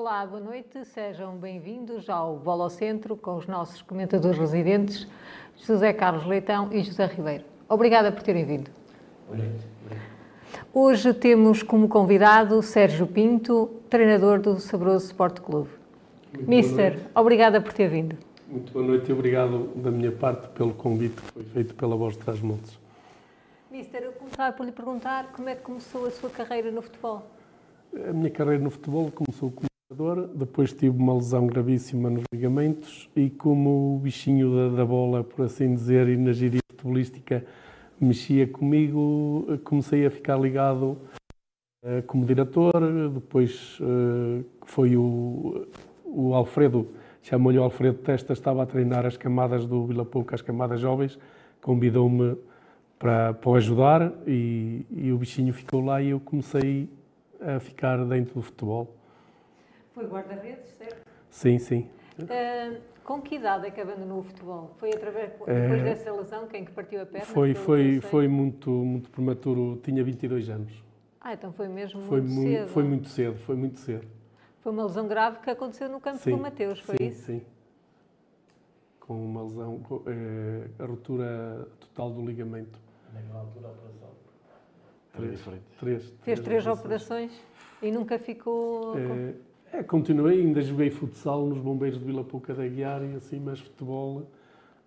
Olá, boa noite, sejam bem-vindos ao Bola ao Centro com os nossos comentadores residentes, José Carlos Leitão e José Ribeiro. Obrigada por terem vindo. Boa noite. Hoje temos como convidado Sérgio Pinto, treinador do Sabroso Sport Clube. Muito Mister, obrigada por ter vindo. Muito boa noite e obrigado da minha parte pelo convite que foi feito pela Voz de Trás-Montes. Mister, eu começava por lhe perguntar como é que começou a sua carreira no futebol. A minha carreira no futebol começou como jogador, depois tive uma lesão gravíssima nos ligamentos e como o bichinho da, da bola, por assim dizer, e na gíria futebolística mexia comigo, comecei a ficar ligado eh, como diretor, depois eh, foi o, o Alfredo, chamou-lhe Alfredo Testa, estava a treinar as camadas do Vila Pouca, as camadas jovens, convidou-me para, para o ajudar e, e o bichinho ficou lá e eu comecei a ficar dentro do futebol. Foi guarda-redes, certo? Sim, sim. Ah, com que idade é que abandonou o futebol? Foi através, depois Eh, dessa lesão, quem que partiu a perna? Foi, foi, foi muito, muito prematuro, tinha 22 anos. Ah, então foi mesmo Foi muito muito, cedo. foi muito cedo, foi muito cedo. Foi uma lesão grave que aconteceu no campo Sim, do Mateus, foi sim, isso? Sim. Com uma lesão, com, eh, a ruptura total do ligamento. Naquela altura a operação era Três. diferente. Três. Fez três operações e nunca ficou. com- Eh, é, continuei, ainda joguei futsal nos Bombeiros de Vila Pouca da Guiar e assim, mas futebol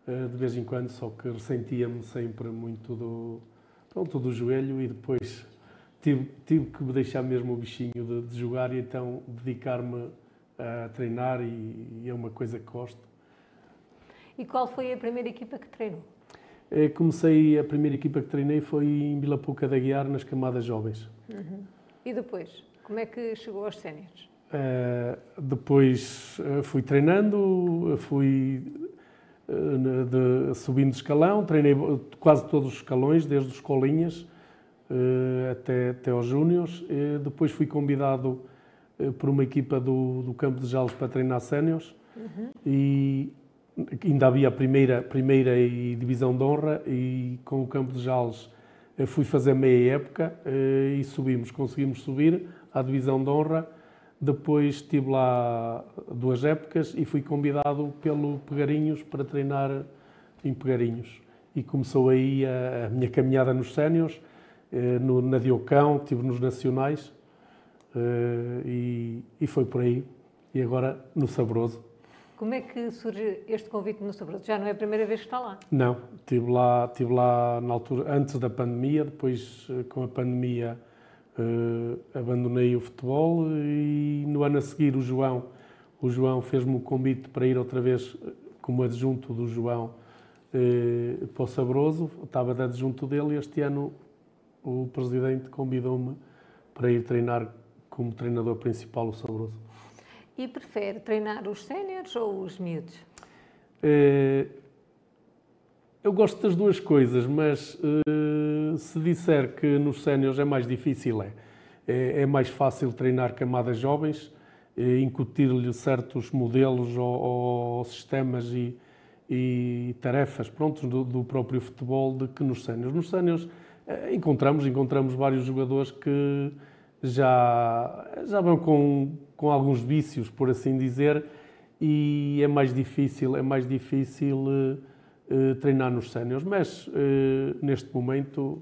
eh, de vez em quando, só que ressentia-me sempre muito do, pronto, do joelho e depois tive, tive que me deixar mesmo o bichinho de, de jogar e então dedicar-me a treinar e, e é uma coisa que gosto. E qual foi a primeira equipa que treinou? Eh, Comecei, a primeira equipa que treinei foi em Vila Pouca da Guiar, nas camadas jovens. E depois? Como é que chegou aos séniores? Uh, depois uh, fui treinando, fui uh, de- subindo escalão, treinei quase todos os escalões, desde os colinhas uh, até, até aos júniores. Depois fui convidado por uma equipa do, do Campo de Jalos para treinar séniores e ainda havia a primeira, primeira e divisão de honra e com o Campo de Jalos fui fazer meia época e subimos, conseguimos subir à divisão de honra. Depois estive lá duas épocas e fui convidado pelo Pegarinhos para treinar em Pegarinhos. E começou aí a, a minha caminhada nos séniores, eh, no, na Diocão, estive nos Nacionais eh, e, e foi por aí. E agora no Sabroso. Como é que surge este convite no Sabroso? Já não é a primeira vez que está lá. Não, estive lá, estive lá na altura, antes da pandemia, depois eh, com a pandemia eh, abandonei o futebol e no ano a seguir o João, o João fez-me o convite para ir outra vez eh, como adjunto do João eh, para o Sabroso, estava de adjunto dele e este ano o presidente convidou-me para ir treinar como treinador principal o Sabroso. E prefere treinar os séniores ou os miúdos? Eh, Eu gosto das duas coisas, mas eh, se disser que nos séniores é mais difícil, é. É, é mais fácil treinar camadas jovens, eh, incutir-lhe certos modelos ou, ou sistemas e, e tarefas prontos do, do próprio futebol de que nos séniores. Nos séniores eh, encontramos, encontramos vários jogadores que já, já vão com, com alguns vícios, por assim dizer, e é mais difícil, é mais difícil eh, eh, treinar nos séniores, mas eh, neste momento,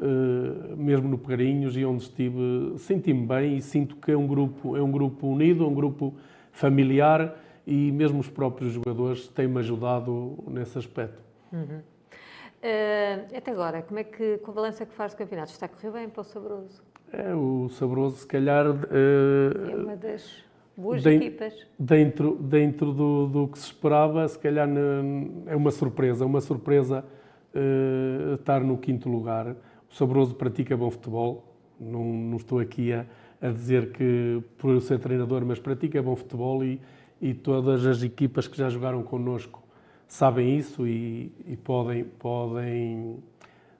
eh, mesmo no Pegarinhos e onde estive, senti-me bem e sinto que é um grupo, é um grupo unido, um grupo familiar e mesmo os próprios jogadores têm-me ajudado nesse aspecto. Eh, até agora, como é que, com a balança que faz do campeonato, está a correr bem para o Sabroso? É, o Sabroso, se calhar, eh, É uma das boas Bem- equipas. dentro, dentro do, do que se esperava, se calhar ne- é uma surpresa, uma surpresa eh, estar no quinto lugar. O Sabroso pratica bom futebol, não, não estou aqui a, a dizer que por eu ser treinador, mas pratica bom futebol e, e todas as equipas que já jogaram connosco sabem isso e, e podem, podem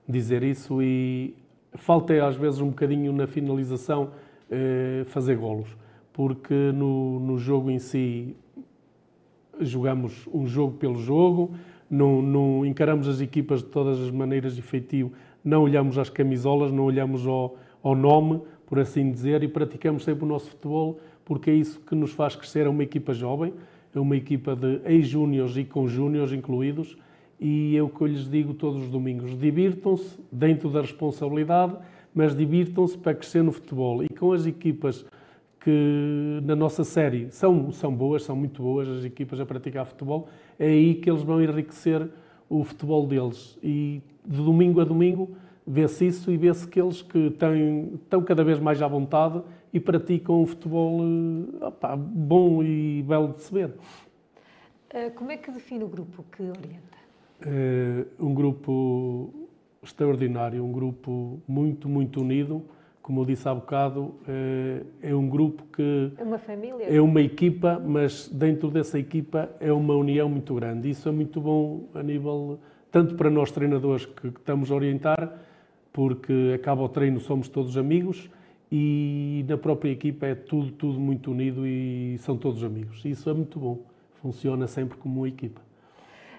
dizer isso e falta às vezes um bocadinho na finalização eh, fazer golos, porque no, no jogo em si jogamos um jogo pelo jogo, não, não encaramos as equipas de todas as maneiras de feitio, não olhamos às camisolas, não olhamos ao, ao nome, por assim dizer, e praticamos sempre o nosso futebol, porque é isso que nos faz crescer. É uma equipa jovem, é uma equipa de ex-júniores e com júniores incluídos, e é o que eu lhes digo todos os domingos: divirtam-se dentro da responsabilidade, mas divirtam-se para crescer no futebol. E com as equipas que na nossa série são, são boas, são muito boas as equipas a praticar futebol, é aí que eles vão enriquecer o futebol deles. E de domingo a domingo vê-se isso e vê-se que eles que têm, estão cada vez mais à vontade e praticam um futebol eh, opa, bom e belo de se ver. Eh, como é que define o grupo que orienta? É um grupo extraordinário, um grupo muito, muito unido. Como eu disse há bocado, é um grupo que. É uma família? É uma equipa, mas dentro dessa equipa é uma união muito grande. Isso é muito bom a nível. tanto para nós treinadores que estamos a orientar, porque acaba o treino, somos todos amigos, e na própria equipa é tudo, tudo muito unido e são todos amigos. Isso é muito bom. Funciona sempre como uma equipa.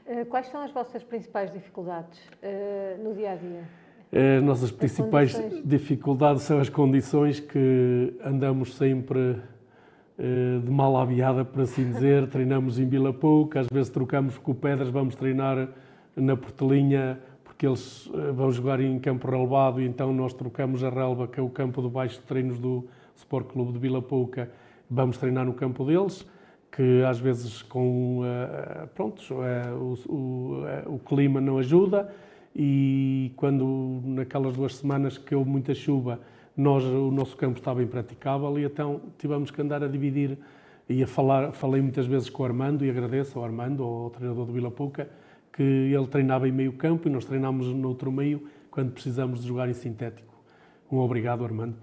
Eh, quais são as vossas principais dificuldades uh, no dia a dia? As nossas as principais dificuldades são as condições que andamos sempre uh, de mal aviada, por assim dizer. Treinamos em Vila Pouca, às vezes trocamos com pedras, vamos treinar na Portelinha porque eles eh, vão jogar em campo relevado e então nós trocamos a relva, que é o campo de baixo de treinos do Sport Clube de Vila Pouca, vamos treinar no campo deles, que às vezes com pronto, o, o, o, clima não ajuda e quando naquelas duas semanas que houve muita chuva, nós, o nosso campo estava impraticável e então tivemos que andar a dividir e a falar, falei muitas vezes com o Armando e agradeço ao Armando, ao treinador do Vila Pouca, que ele treinava em meio campo e nós treinámos no outro meio quando precisamos de jogar em sintético. Um obrigado, Armando.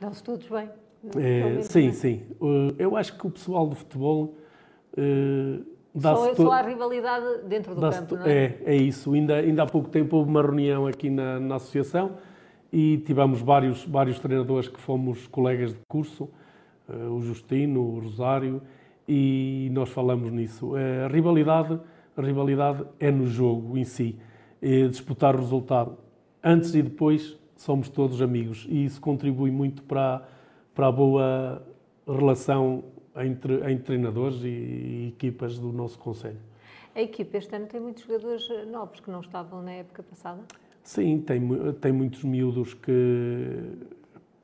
Dão-se todos bem. É, sim, bem. sim. Uh, eu acho que o pessoal do futebol uh, só, só há rivalidade dentro do campo, não é? É, é isso. Ainda, ainda há pouco tempo houve uma reunião aqui na, na associação e tivemos vários, vários treinadores que fomos colegas de curso, uh, o Justino, o Rosário, e nós falamos nisso. A rivalidade a rivalidade é no jogo em si, é disputar o resultado. Antes e depois somos todos amigos e isso contribui muito para, para a boa relação entre, treinadores e, e equipas do nosso Conselho. A equipa este ano tem muitos jogadores novos que não estavam na época passada? Sim, tem, tem muitos miúdos que,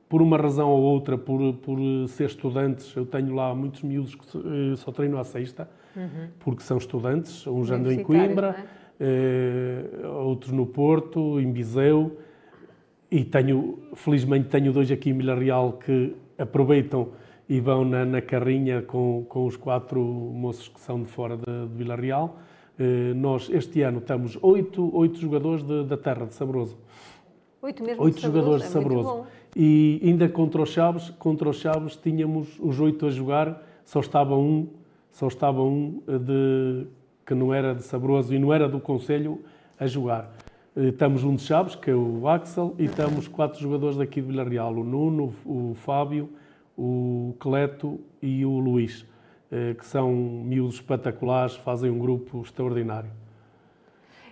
por uma razão ou outra, por, por ser estudantes, eu tenho lá muitos miúdos que só treino à sexta, uhum. porque são estudantes, uns andam em Coimbra, é? eh, outros no Porto, em Viseu, e tenho, felizmente tenho dois aqui em Vila Real que aproveitam e vão na, na carrinha com, com os quatro moços que são de fora de, de Vila Real. Eh, nós, este ano, estamos oito, oito jogadores de, da terra, de Sabroso. Oito mesmo Oito de jogadores de Sabroso. É e ainda contra os Chaves, contra os Chaves tínhamos os oito a jogar, só estava um só estava um eh, de, que não era de Sabroso e não era do Conselho a jogar. Eh, estamos um de Chaves, que é o Axel, e estamos quatro jogadores daqui de Vila Real, o Nuno, o Fábio, o Cleto e o Luís, eh, que são miúdos espetaculares, fazem um grupo extraordinário.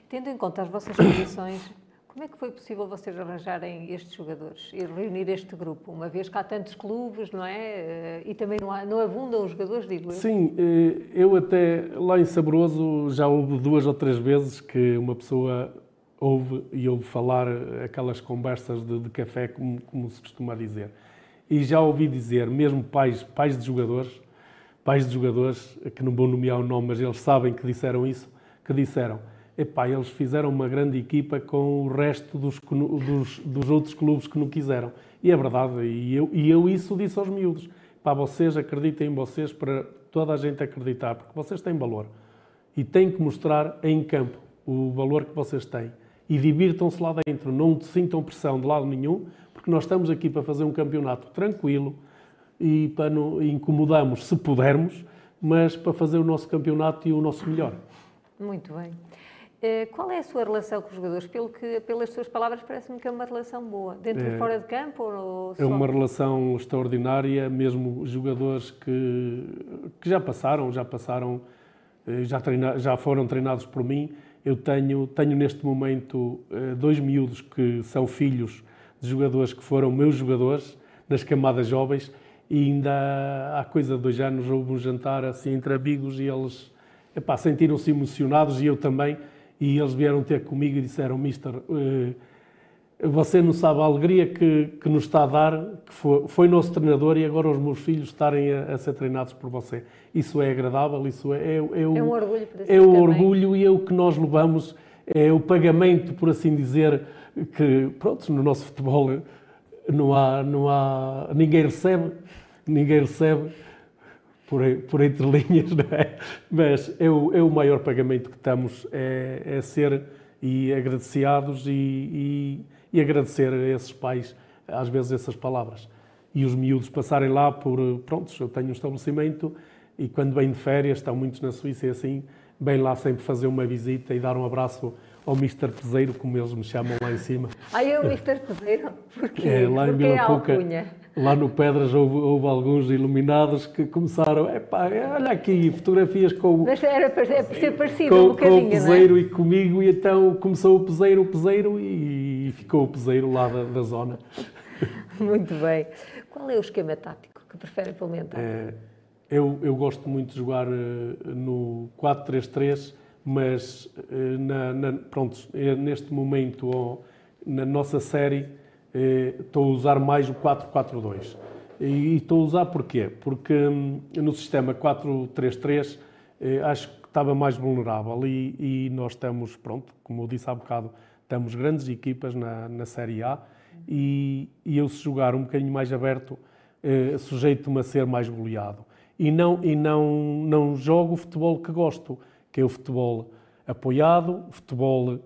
Tendo em conta as vossas condições, como é que foi possível vocês arranjarem estes jogadores e reunir este grupo, uma vez que há tantos clubes, não é? Eh, e também não, há, não abundam os jogadores, digo eu. Sim, eh, eu até lá em Sabroso já houve duas ou três vezes que uma pessoa ouve e ouve falar aquelas conversas de, de café, como, como, se costuma dizer. E já ouvi dizer, mesmo pais, pais de jogadores, pais de jogadores, que não vou nomear o nome, mas eles sabem que disseram isso, que disseram epá, eles fizeram uma grande equipa com o resto dos, dos, dos, outros clubes que não quiseram. E é verdade, e eu, e eu isso disse aos miúdos. Pá, vocês acreditem em vocês para toda a gente acreditar, porque vocês têm valor. E têm que mostrar em campo o valor que vocês têm. E divirtam-se lá dentro, não sintam pressão de lado nenhum, porque nós estamos aqui para fazer um campeonato tranquilo e para não incomodamos se pudermos, mas para fazer o nosso campeonato e o nosso melhor. Muito bem. Eh, qual é a sua relação com os jogadores? Pelo que, pelas suas palavras, parece-me que é uma relação boa. Dentro é, e fora de campo? Ou só... É uma relação extraordinária, mesmo jogadores que, que já passaram, já passaram, eh, já, treina, já foram treinados por mim. Eu tenho, tenho neste momento eh, dois miúdos que são filhos de jogadores que foram meus jogadores nas camadas jovens e ainda há coisa de dois anos houve um jantar assim entre amigos e eles sentiram-se emocionados e eu também, e eles vieram ter comigo e disseram, Mister, eh, você não sabe a alegria que, que nos está a dar, que foi, foi nosso treinador e agora os meus filhos estarem a, a ser treinados por você. Isso é agradável, isso é, é, é, o, é um orgulho para si É o orgulho e é o que nós levamos, é o pagamento, por assim dizer, que, pronto, no nosso futebol não há, não há, ninguém recebe, ninguém recebe por, por entre linhas, não é? Mas é o, é o maior pagamento que estamos, é, é ser e agradecidos e, e, e, agradecer a esses pais, às vezes, essas palavras. E os miúdos passarem lá por, pronto, eu tenho um estabelecimento e quando vêm de férias, estão muitos na Suíça e assim, vêm lá sempre fazer uma visita e dar um abraço ao Mr. Peseiro, como eles me chamam lá em cima. Ah, é o Mr. Peseiro? Porquê? É, lá em Vila Cuca, lá no Pedras houve, houve, alguns iluminados que começaram, epá, olha aqui, fotografias com, Mas era para, é para ser parecido com, um bocadinho, com o Peseiro é? e comigo, e então começou o Peseiro, o Peseiro e, e ficou o Peseiro lá da, da, zona. Muito bem. Qual é o esquema tático que prefere implementar? É, eu, eu gosto muito de jogar uh, no 4-3-3, mas uh, na, na, pronto, é neste momento, oh, na nossa série, uh, estou a usar mais o 4-4-2. E estou a usar porquê? Porque um, no sistema 4-3-3 acho que estava mais vulnerável e, e, nós estamos, pronto, como eu disse há bocado, temos grandes equipas na, na Série A e, e eu se jogar um bocadinho mais aberto, sujeito-me a ser mais goleado e não, e não, não jogo o futebol que gosto, que é o futebol apoiado, o futebol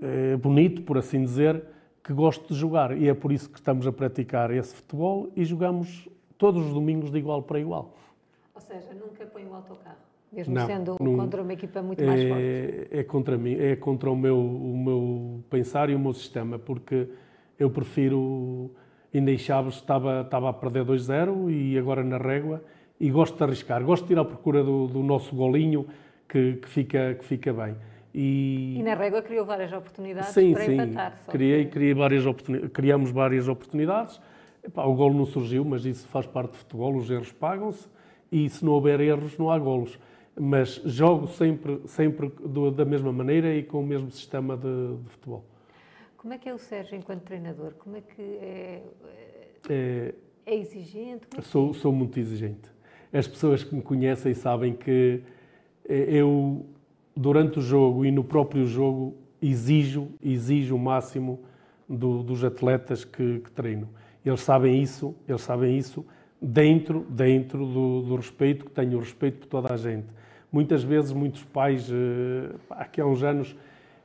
eh, bonito, por assim dizer, que gosto de jogar. E é por isso que estamos a praticar esse futebol e jogamos todos os domingos de igual para igual. Ou seja, nunca põe o autocarro, mesmo não, sendo não, contra uma equipa muito é, mais forte. É contra mim, é contra o meu, o meu pensar e o meu sistema, porque eu prefiro. Ainda em Chaves estava, estava a perder 2-0 e agora na régua e gosto de arriscar, gosto de ir à procura do, do nosso golinho que, que, fica, que fica bem. E, e na régua criou várias oportunidades sim, para sim. empatar. Só criei, criei várias oportunidades, criamos várias oportunidades. Epá, o golo não surgiu, mas isso faz parte do futebol, os erros pagam-se e se não houver erros não há golos. Mas jogo sempre, sempre do, da mesma maneira e com o mesmo sistema de, de, futebol. Como é que é o Sérgio enquanto treinador? Como é que é, é, é exigente? É sou, sou muito exigente as pessoas que me conhecem sabem que eh, eu, durante o jogo e no próprio jogo, exijo, exijo o máximo do, dos atletas que, que, treino. Eles sabem isso, eles sabem isso dentro, dentro do, do, respeito, que tenho respeito por toda a gente. Muitas vezes, muitos pais, eh, aqui há uns anos,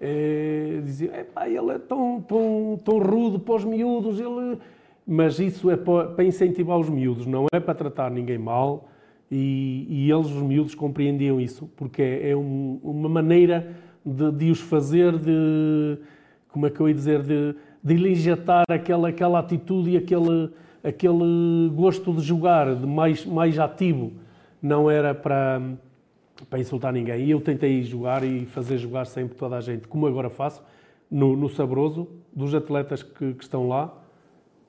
eh, diziam, ele é tão, tão, tão rude para os miúdos, ele... mas isso é para, incentivar os miúdos, não é para tratar ninguém mal, e, e eles, os miúdos, compreendiam isso, porque é, é um, uma maneira de, de, os fazer, de, como é que eu ia dizer, de, de injetar aquela, aquela atitude e aquele, aquele gosto de jogar, de mais, mais ativo. Não era para, para insultar ninguém. E eu tentei jogar e fazer jogar sempre toda a gente, como agora faço, no, no Sabroso, dos atletas que, que estão lá.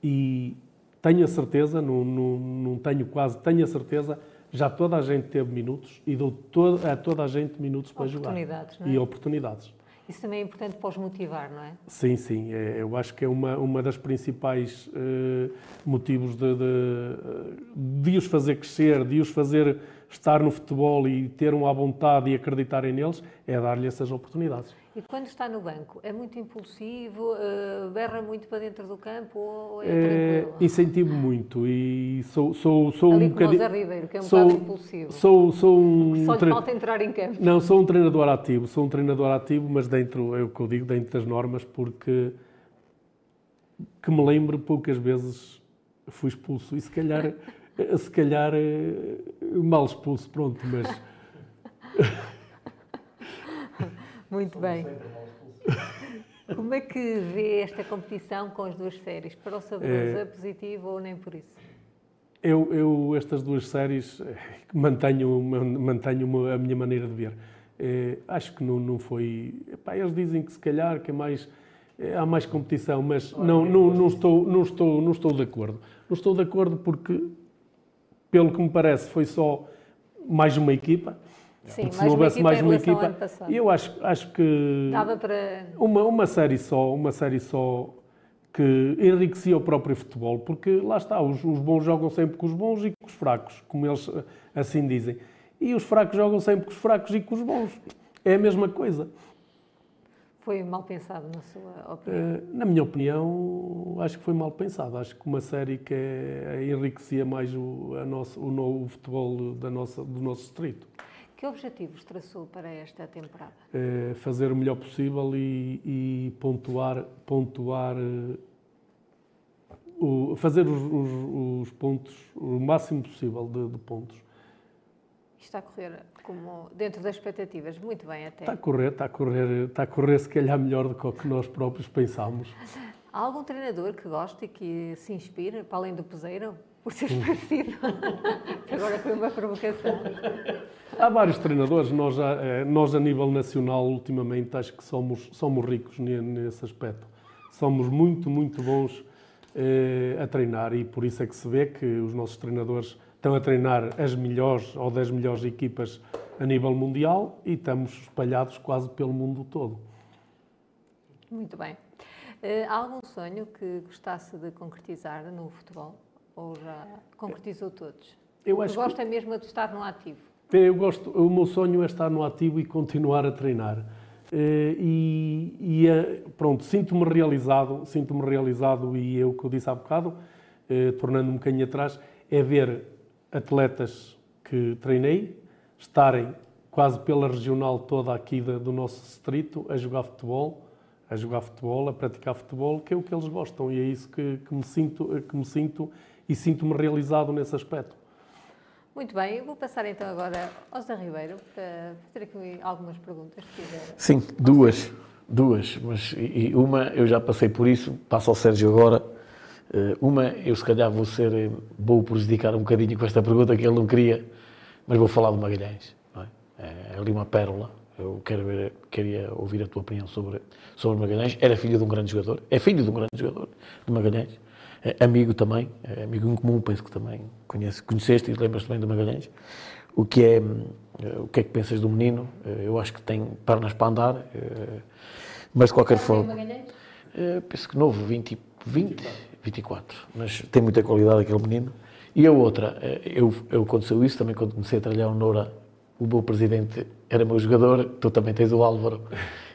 E tenho a certeza, não, não, não tenho quase, tenho a certeza já toda a gente teve minutos e dou todo, a toda a gente minutos para jogar. É? E oportunidades. Isso também é importante para os motivar, não é? Sim, sim. É, eu acho que é uma, uma das principais uh, motivos de, de, de, os fazer crescer, de os fazer estar no futebol e ter uma vontade e acreditarem neles, é dar-lhe essas oportunidades. E quando está no banco, é muito impulsivo, uh, berra muito para dentro do campo ou é, é Incentivo muito e sou, sou, sou Ali um bocadinho... Ribeiro, que é um sou, bocado impulsivo. Sou, sou um... Só lhe tre... falta entrar em campo. Não, sou um treinador ativo, sou um treinador ativo, mas dentro, é o que eu digo, dentro das normas, porque que me lembro, poucas vezes fui expulso e se calhar, se calhar eh, mal expulso, pronto, mas... Muito bem. Como é que vê esta competição com as duas séries? Para o Sabroso é, é positivo ou nem por isso? Eu, eu estas duas séries eh, mantenho, mantenho a minha maneira de ver. É, acho que não, não foi. Epá, eles dizem que se calhar que é mais, é, há mais competição, mas não, não, não, estou, não, estou, não estou de acordo. Não estou de acordo porque pelo que me parece, foi só mais uma equipa. Sim, Porque se não houvesse mais uma equipa, passado. eu acho, acho que Dava para. uma, uma série só, uma série só que enriquecia o próprio futebol, porque lá está, os, os bons jogam sempre com os bons e com os fracos, como eles eh, assim dizem. E os fracos jogam sempre com os fracos e com os bons. É a mesma coisa. Foi mal pensado, na sua opinião. Eh, Na minha opinião, acho que foi mal pensado. Acho que uma série que é- enriquecia mais o, a nosso, o, no- o futebol da nossa, do nosso distrito. Que objetivos traçou para esta temporada? Eh, fazer o melhor possível e, e pontuar, pontuar eh, o- fazer os, os- os pontos, o máximo possível de, de pontos. Está a correr como dentro das expectativas, muito bem até. Está a correr, está a correr, está a correr se calhar melhor do que o que nós próprios pensámos. Há algum treinador que goste e que se inspire, para além do Peseiro, por ser parecido? Agora foi uma provocação. Há vários treinadores, nós, eh, nós a nível nacional, ultimamente, acho que somos, somos ricos ne- nesse aspecto. Somos muito, muito bons eh, a treinar e por isso é que se vê que os nossos treinadores estão a treinar as melhores ou das melhores equipas a nível mundial e estamos espalhados quase pelo mundo todo. Muito bem. Eh, há algum sonho que gostasse de concretizar no futebol? Ou já concretizou todos? Eu acho que que- gosta mesmo de estar no ativo? Eu gosto, o meu sonho é estar no ativo e continuar a treinar. Eh, E, e, eh, pronto, sinto-me realizado, sinto-me realizado e é o que eu disse há bocado, eh, tornando um bocadinho atrás, é ver atletas que treinei estarem quase pela regional toda aqui da- do nosso distrito a jogar futebol, a jogar futebol, a praticar futebol, que é o que eles gostam e é isso que, que me sinto, que me sinto e sinto-me realizado nesse aspecto. Muito bem, eu vou passar então agora ao Zé Ribeiro para fazer aqui algumas perguntas. Sim, duas. Duas. Mas, e, e uma, eu já passei por isso, passo ao Sérgio agora. Eh, Uma, eu se calhar vou ser, eh, vou prejudicar um bocadinho com esta pergunta que ele não queria, mas vou falar de Magalhães. é? É ali uma pérola. Eu quero ver, queria ouvir a tua opinião sobre, sobre Magalhães. Era filho de um grande jogador, é filho de um grande jogador de Magalhães. É amigo também, é amigo em comum, penso que também conhece, conheceste e lembras também de Magalhães. O que é, o que é que pensas do menino? Eu acho que tem pernas para andar, mas de qualquer forma. Magalhães? Penso que novo, 20, 20, 24, mas tem muita qualidade aquele menino. E a outra, eh, eu, eu aconteceu isso também quando comecei a trabalhar no Noura, o meu presidente era meu jogador, tu também tens o Álvaro,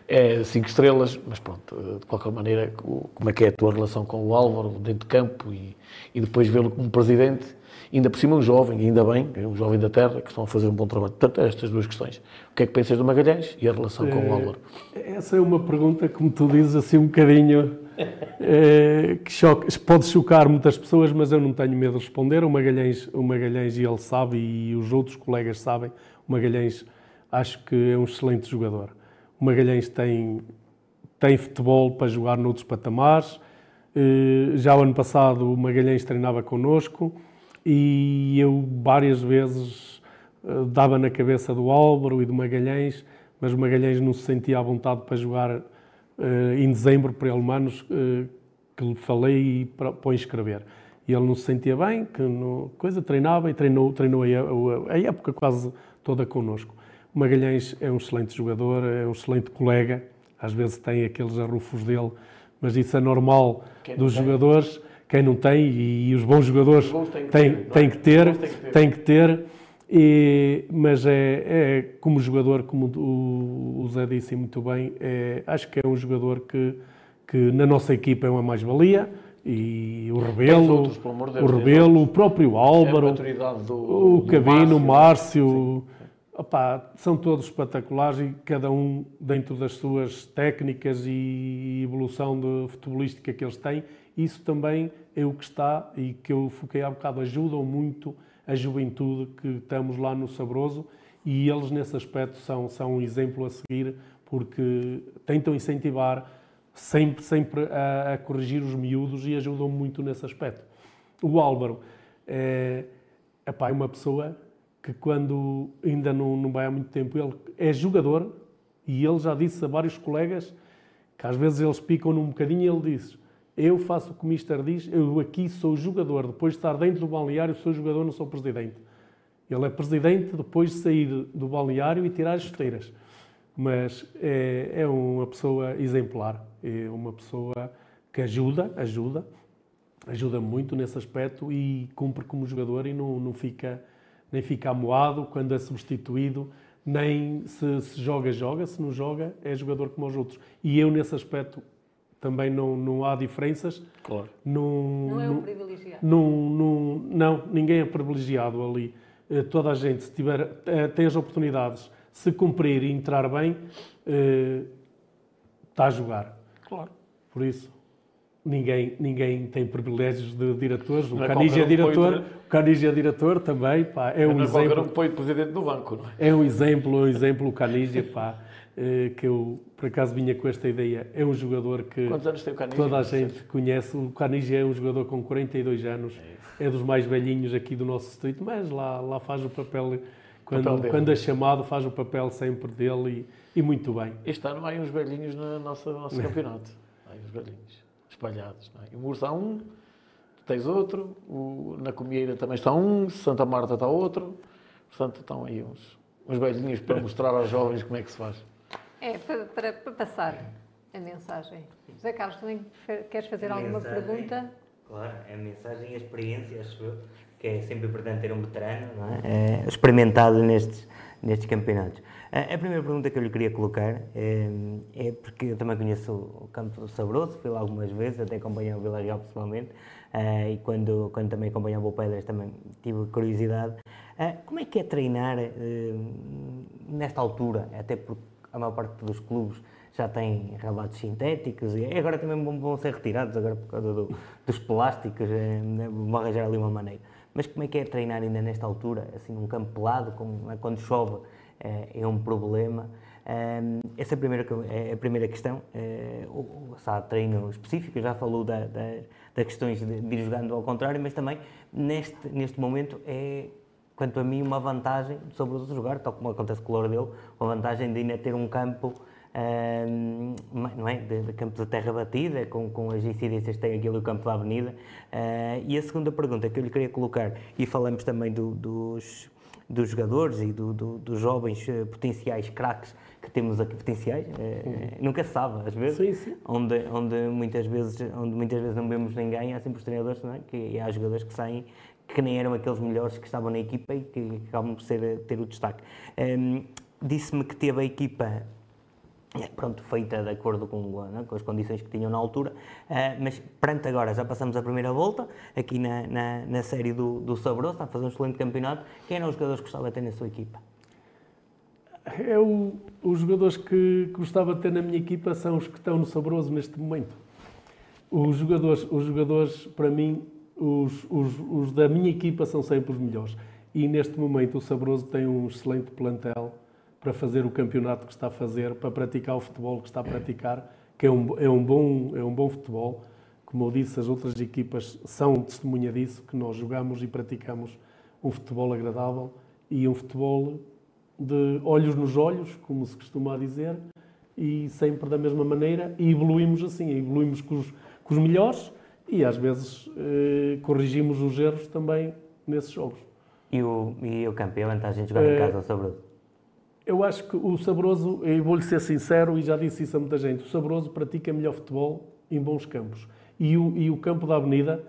é cinco estrelas, mas pronto, eh, de qualquer maneira, o- como é que é a tua relação com o Álvaro dentro de campo e, e depois vê-lo como presidente, ainda por cima um jovem, ainda bem, é um jovem da terra, que estão a fazer um bom trabalho. Portanto, estas duas questões. O que é que pensas do Magalhães e a relação com o Álvaro? Essa é uma pergunta, como tu dizes, assim um bocadinho eh, que choca, pode chocar muitas pessoas, mas eu não tenho medo de responder. O Magalhães, o Magalhães e ele sabe, e os outros colegas sabem, o Magalhães acho que é um excelente jogador. O Magalhães tem, tem futebol para jogar noutros patamares. Eh, Já o ano passado o Magalhães treinava connosco e eu várias vezes eh, dava na cabeça do Álvaro e do Magalhães, mas o Magalhães não se sentia à vontade para jogar eh, em dezembro para Alemães, eh, que lhe falei e o inscrever. E ele não se sentia bem, que coisa treinava e treinou, treinou a, a- época quase toda connosco. O Magalhães é um excelente jogador, é um excelente colega, às vezes tem aqueles arrufos dele, mas isso é normal dos tem. jogadores, quem não tem, e, os bons jogadores Os bons têm que têm, ter, é? têm que ter, têm que ter. têm que ter, e- mas é, é como jogador, como o, o Zé disse muito bem, é- acho que é um jogador que, que na nossa equipa é uma mais-valia, e o Rebelo, outros, de o Rebelo, o próprio É Álvaro, do, o Cabino, o Márcio. Opá, são todos espetaculares e cada um dentro das suas técnicas e evolução de futebolística que eles têm, isso também é o que está e que eu foquei há bocado, ajudam muito a juventude que estamos lá no Sabroso e eles nesse aspecto são, são um exemplo a seguir porque tentam incentivar sempre, sempre a, a corrigir os miúdos e ajudam muito nesse aspecto. O Álvaro é, epá, é uma pessoa que quando ainda não, não vai há muito tempo, ele é jogador e ele já disse a vários colegas que às vezes eles picam num bocadinho e ele diz Eu faço o que o Mister diz, eu aqui sou jogador, depois de estar dentro do balneário, sou jogador, não sou presidente. Ele é presidente depois de sair do balneário e tirar as chuteiras. Mas é, é uma pessoa exemplar, é uma pessoa que ajuda, ajuda, ajuda muito nesse aspecto e cumpre como jogador e não, não fica, nem fica amoado quando é substituído, nem se, se joga, joga, se não joga, é jogador como os outros. E eu, nesse aspecto, também não, não há diferenças. Claro. Não, Não é um privilegiado. não, não, não, ninguém é privilegiado ali. Eh, Toda a gente, se tiver, eh, tem as oportunidades, se cumprir e entrar bem, eh, está a jogar. Claro. Por isso, ninguém, ninguém tem privilégios de diretores. O Não é é um diretor, põe- o Canigi é diretor também, pá, é um não é um exemplo. põe de presidente do banco, não é? É um exemplo, é um exemplo, o Canigi, pá, eh, que eu, por acaso, vinha com esta ideia. É um jogador que toda a gente conhece. O Canigi é um jogador com 42 anos, é dos mais velhinhos aqui do nosso distrito, mas lá, lá faz o papel, quando, Papel quando é chamado, faz o papel sempre dele e, e muito bem. Este ano há uns velhinhos no nosso, nosso campeonato. Há uns velhinhos espalhados. Não é? E o Mursa há um, tens outro, o, na Comieira também está um, Santa Marta está outro. Portanto, estão aí uns, uns velhinhos para mostrar aos jovens como é que se faz. É, para, para- para passar a mensagem. José Carlos, também queres fazer alguma Mensagem. pergunta? Claro, a mensagem e a experiência, acho eu, que é sempre importante ter um veterano, é? É, experimentado nestes, nestes campeonatos. A, a primeira pergunta que eu lhe queria colocar é, é porque eu também conheço o campo do Sabroso, fui lá algumas vezes, até acompanhei o Vila Real pessoalmente, eh, e quando, quando também acompanhava o Pedras também tive curiosidade. Eh, como é que é treinar eh, nesta altura, até porque a maior parte dos clubes já têm relevados sintéticos e agora também vão, ser retirados agora por causa do- dos plásticos, eh, vão arranjar ali uma maneira. Mas como é que é treinar ainda nesta altura, assim num campo pelado, eh, quando chove eh, é um problema? Ahm, essa é a primeira, é a primeira questão. Eh, o- se há treino específico, já falou da, da, das questões de, de ir jogando ao contrário, mas também neste, neste momento é quanto a mim, uma vantagem sobre os outros jogar, tal como acontece com o Louro dele, uma vantagem de ainda ter um campo, ahm, não é? De, de campo de terra batida, com, com as incidências que tem aquilo o campo da avenida. Ah, e a segunda pergunta que eu lhe queria colocar, e falamos também do- dos, dos jogadores e do- do- dos jovens eh, potenciais craques que temos aqui, potenciais, eh, nunca se sabe, às vezes, Sim, sim. onde, onde, muitas vezes, onde muitas vezes não vemos ninguém, há sempre os treinadores, não é? que e há jogadores que saem que nem eram aqueles melhores que estavam na equipa e que acabam por ser, ter o destaque. Hum, Disse-me que teve a equipa eh, pronto, feita de acordo com, não é? com as condições que tinham na altura, eh, mas perante agora, já passamos a primeira volta, aqui na, na, na série do, do Sabroso, está a fazer um excelente campeonato, quem eram os jogadores que gostava de ter na sua equipa? O, os jogadores que gostava de ter na minha equipa são os que estão no Sabroso neste momento. Os jogadores, os jogadores para mim, os, os, os da minha equipa são sempre os melhores. E neste momento o Sabroso tem um excelente plantel para fazer o campeonato que está a fazer, para praticar o futebol que está a praticar, que é um, é um, bom, é um bom futebol. Como eu disse, as outras equipas são testemunha disso, que nós jogamos e praticamos um futebol agradável e um futebol de olhos nos olhos, como se costuma dizer, e sempre da mesma maneira, e evoluímos assim, evoluímos com os, com os melhores e às vezes eh, corrigimos os erros também nesses jogos. E o, e o campo, e a vantagem de jogar em Eh, casa ao Sabroso? Eu acho que o Sabroso, e vou-lhe ser sincero, e já disse isso a muita gente, o Sabroso pratica melhor futebol em bons campos. E o, e o campo da Avenida,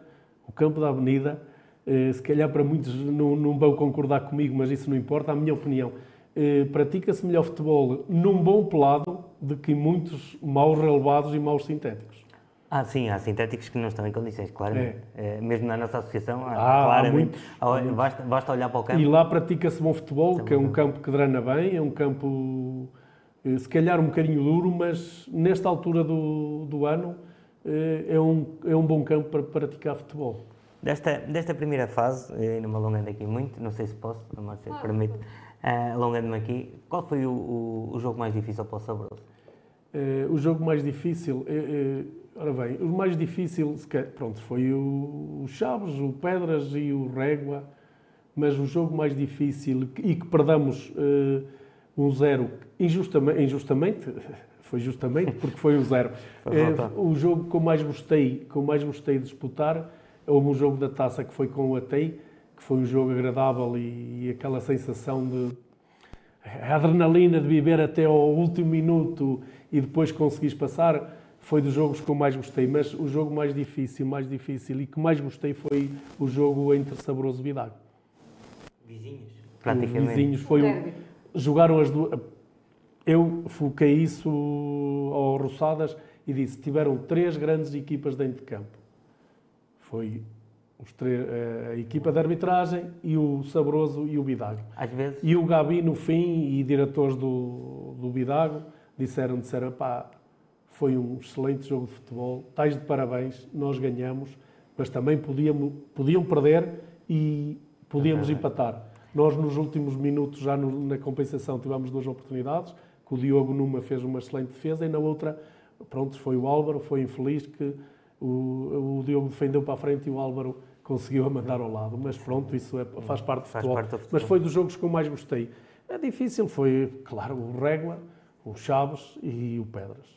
o campo da Avenida, eh, se calhar para muitos não, não vão concordar comigo, mas isso não importa, a minha opinião, eh, pratica-se melhor futebol num bom pelado do que em muitos maus relevados e maus sintéticos. Ah, sim, há sintéticos que não estão em condições, claramente. Eh, mesmo na nossa associação, há, Ah, há claramente. muitos, basta, basta olhar para o campo. E lá pratica-se bom futebol, que é um campo que drena bem, é um campo eh, se calhar um bocadinho duro, mas nesta altura do, do ano eh, é um, é um bom campo para praticar futebol. Desta, desta primeira fase, não me alongando aqui muito, não sei se posso, a Márcia permite, alongando-me aqui, qual foi o, o, o jogo mais difícil para o Sabroso? O jogo mais difícil, ora bem, o mais difícil, pronto, foi o, o Chaves, o Pedras e o Régua, mas o jogo mais difícil e que perdamos eh, um zero injustamente, injustamente foi justamente porque foi o zero. É, o jogo que eu mais gostei, que eu mais gostei de disputar, houve um jogo da taça que foi com o Atei, que foi um jogo agradável e, e aquela sensação de a adrenalina de viver até ao último minuto e depois conseguires passar foi dos jogos que eu mais gostei, mas o jogo mais difícil, mais difícil e que mais gostei foi o jogo entre Saboroso e Vidago. Vizinhos, praticamente. Vizinhos, foi o, jogaram as duas. Eu foquei isso ao Roçadas e disse: tiveram três grandes equipas dentro de campo. Foi a equipa de arbitragem e o Saboroso e o Bidago. Às vezes. E o Gabi, no fim, e diretores do, do Bidago disseram, disseram, pá, foi um excelente jogo de futebol, estáis de parabéns, nós ganhamos, mas também podíamos, podiam perder e podíamos uhum. empatar. Nós, nos últimos minutos, já no, na compensação, tivemos duas oportunidades, que o Diogo numa fez uma excelente defesa e na outra, pronto, foi o Álvaro, foi infeliz que o, o Diogo defendeu para a frente e o Álvaro conseguiu a mandar ao lado. Mas pronto, isso é, faz parte do futebol. Parte do futebol. Mas foi dos jogos que eu mais gostei. É difícil, foi, claro, o Régua, o Chaves e o Pedras.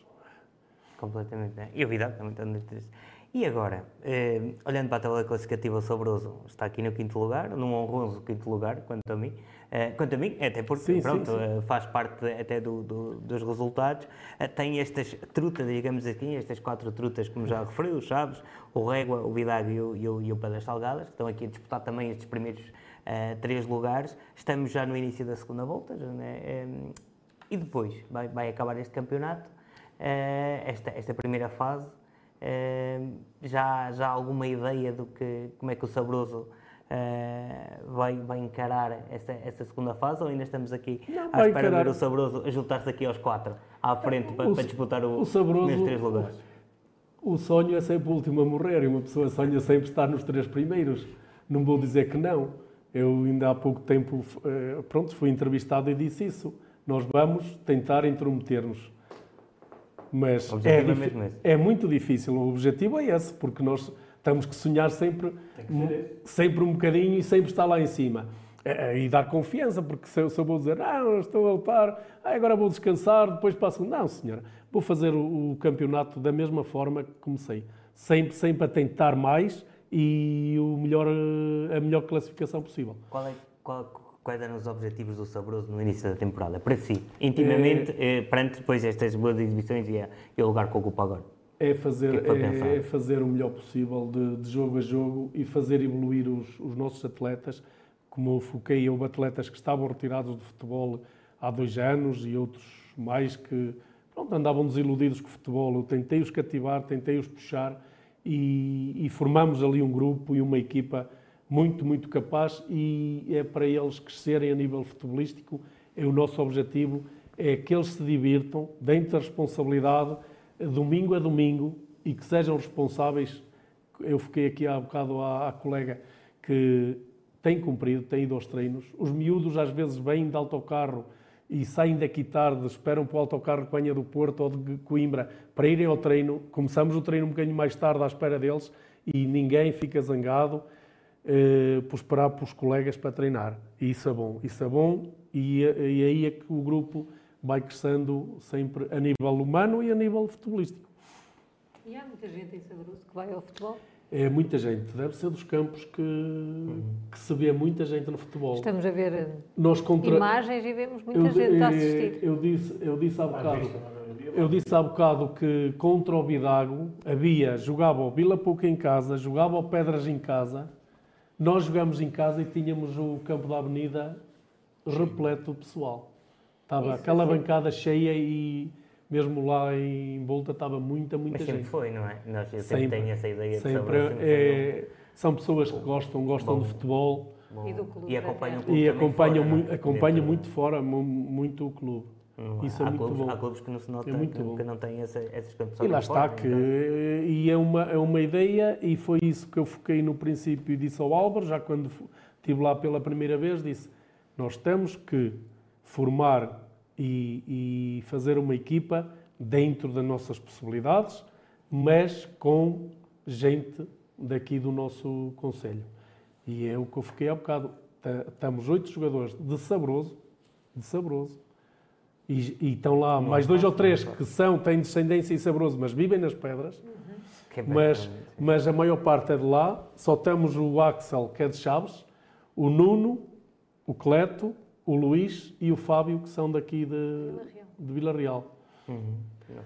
Completamente. Né? E o Vidal também está muito triste. E agora, eh, olhando para a tabela classificativa, o Sabroso está aqui no quinto lugar, num honroso quinto lugar, quanto a mim. Eh, quanto a mim, até porque sim, pronto, sim, sim. Eh, faz parte até do, do, dos resultados. Eh, tem estas trutas, digamos assim, estas quatro trutas, como já referi, o Chaves, o Régua, o Vidago e o, e o, e o Pedras Salgadas, que estão aqui a disputar também estes primeiros uh, três lugares. Estamos já no início da segunda volta, né? e depois vai, vai acabar este campeonato eh, esta, esta primeira fase. Eh, já, já há alguma ideia do que, como é que o Sabroso Uh, vai, vai encarar essa, essa segunda fase ou ainda estamos aqui não, à espera de ver o Sabroso a juntar-se aqui aos quatro à frente para, o, para disputar o, o sabroso, os três lugares? O, o sonho é sempre o último a morrer e uma pessoa sonha sempre estar nos três primeiros. Não vou dizer que não. Eu ainda há pouco tempo, pronto, fui entrevistado e disse isso. Nós vamos tentar intrometer-nos mas é, é, é, muito difícil. O objetivo é esse, porque nós temos que sonhar sempre, sempre um bocadinho e sempre estar lá em cima. É, é, e dar confiança, porque se eu, se eu vou dizer, não, estou a lutar, agora vou descansar, depois passo. Não, senhora, vou fazer o, o campeonato da mesma forma que comecei. Sempre, sempre a tentar mais e o melhor, a melhor classificação possível. Qual é, qual, quais eram os objetivos do Sabroso no início da temporada, para si, intimamente, é, eh, perante depois estas boas exibições e, e o lugar que ocupa agora? É fazer, é, é, fazer o melhor possível de, de, jogo a jogo e fazer evoluir os, os nossos atletas, como foquei, houve atletas que estavam retirados do futebol há dois anos e outros mais que pronto, andavam desiludidos com o futebol. Eu tentei-os cativar, tentei-os puxar e, e formamos ali um grupo e uma equipa muito, muito capaz e é para eles crescerem a nível futebolístico. É o nosso objetivo, é que eles se divirtam dentro da responsabilidade, domingo a domingo, e que sejam responsáveis. Eu fiquei aqui há bocado à, à colega que tem cumprido, tem ido aos treinos. Os miúdos às vezes vêm de autocarro e saem daqui tarde, esperam para o autocarro que venha do Porto ou de Coimbra para irem ao treino. Começamos o treino um bocadinho mais tarde à espera deles e ninguém fica zangado eh, por esperar pelos colegas para treinar. E isso é bom, isso é bom e, e aí é que o grupo vai crescendo sempre a nível humano e a nível futebolístico. E há muita gente em Sabroso que vai ao futebol? É muita gente, deve ser dos campos que, uhum. que se vê muita gente no futebol. Estamos a ver eh, Nós contra... imagens e vemos muita eu, gente a assistir. Eu disse, eu disse há bocado, eu disse há bocado que contra o Bidago havia, jogava o Vila Pouca em casa, jogava o Pedras em casa, nós jogamos em casa e tínhamos o campo da avenida repleto de pessoal. Estava Isso, aquela sim. bancada cheia e mesmo lá em Volta estava muita, muita Mas gente. sempre foi, não é? Nós, eu sempre, sempre tenho essa ideia sempre, de sempre é, São pessoas que gostam, gostam Bom. de futebol. Bom. E do clube. E acompanham o clube E acompanham, fora, muito, é? acompanham muito fora, muito o clube. Hum, Isso é há muito clubes, bom. Há clubes que não se nota é muito que, bom. que não têm essa, essas condições. E lá está, que, e é uma, é uma ideia, e foi isso que eu foquei no princípio e disse ao Álvaro, já quando estive lá pela primeira vez, disse, nós temos que formar e, e fazer uma equipa dentro das nossas possibilidades, mas com gente daqui do nosso Conselho. E é o que eu fiquei há bocado. Estamos oito jogadores de Sabroso, de Sabroso, E, e estão lá mais dois ou três que são, têm descendência em Sabroso, mas vivem nas pedras. Que é Mas, sim. mas a maior parte é de lá. Só temos o Axel, que é de Chaves, o Nuno, o Cleto, o Luís e o Fábio, que são daqui de, Real. de Vila Real. Uhum. Não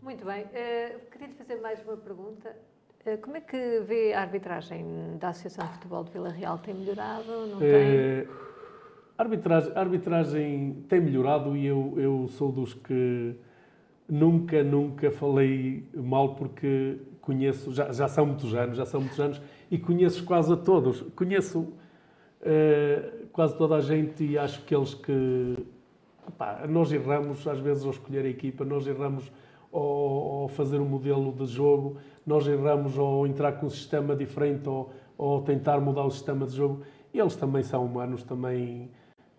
Muito bem. Eh, queria fazer mais uma pergunta. Eh, como é que vê a arbitragem da Associação de Futebol de Vila Real? Tem melhorado? Não tem? Eh, a arbitragem, arbitragem tem melhorado e eu, eu sou dos que nunca, nunca falei mal porque conheço, já, já são muitos anos, já são muitos anos e conheço quase a todos. Conheço eh, quase toda a gente e acho que eles que... Epá, nós erramos às vezes ao escolher a equipa, nós erramos ao, ao fazer um modelo de jogo, nós erramos ao entrar com um sistema diferente ou, ou tentar mudar o sistema de jogo. Eles também são humanos, também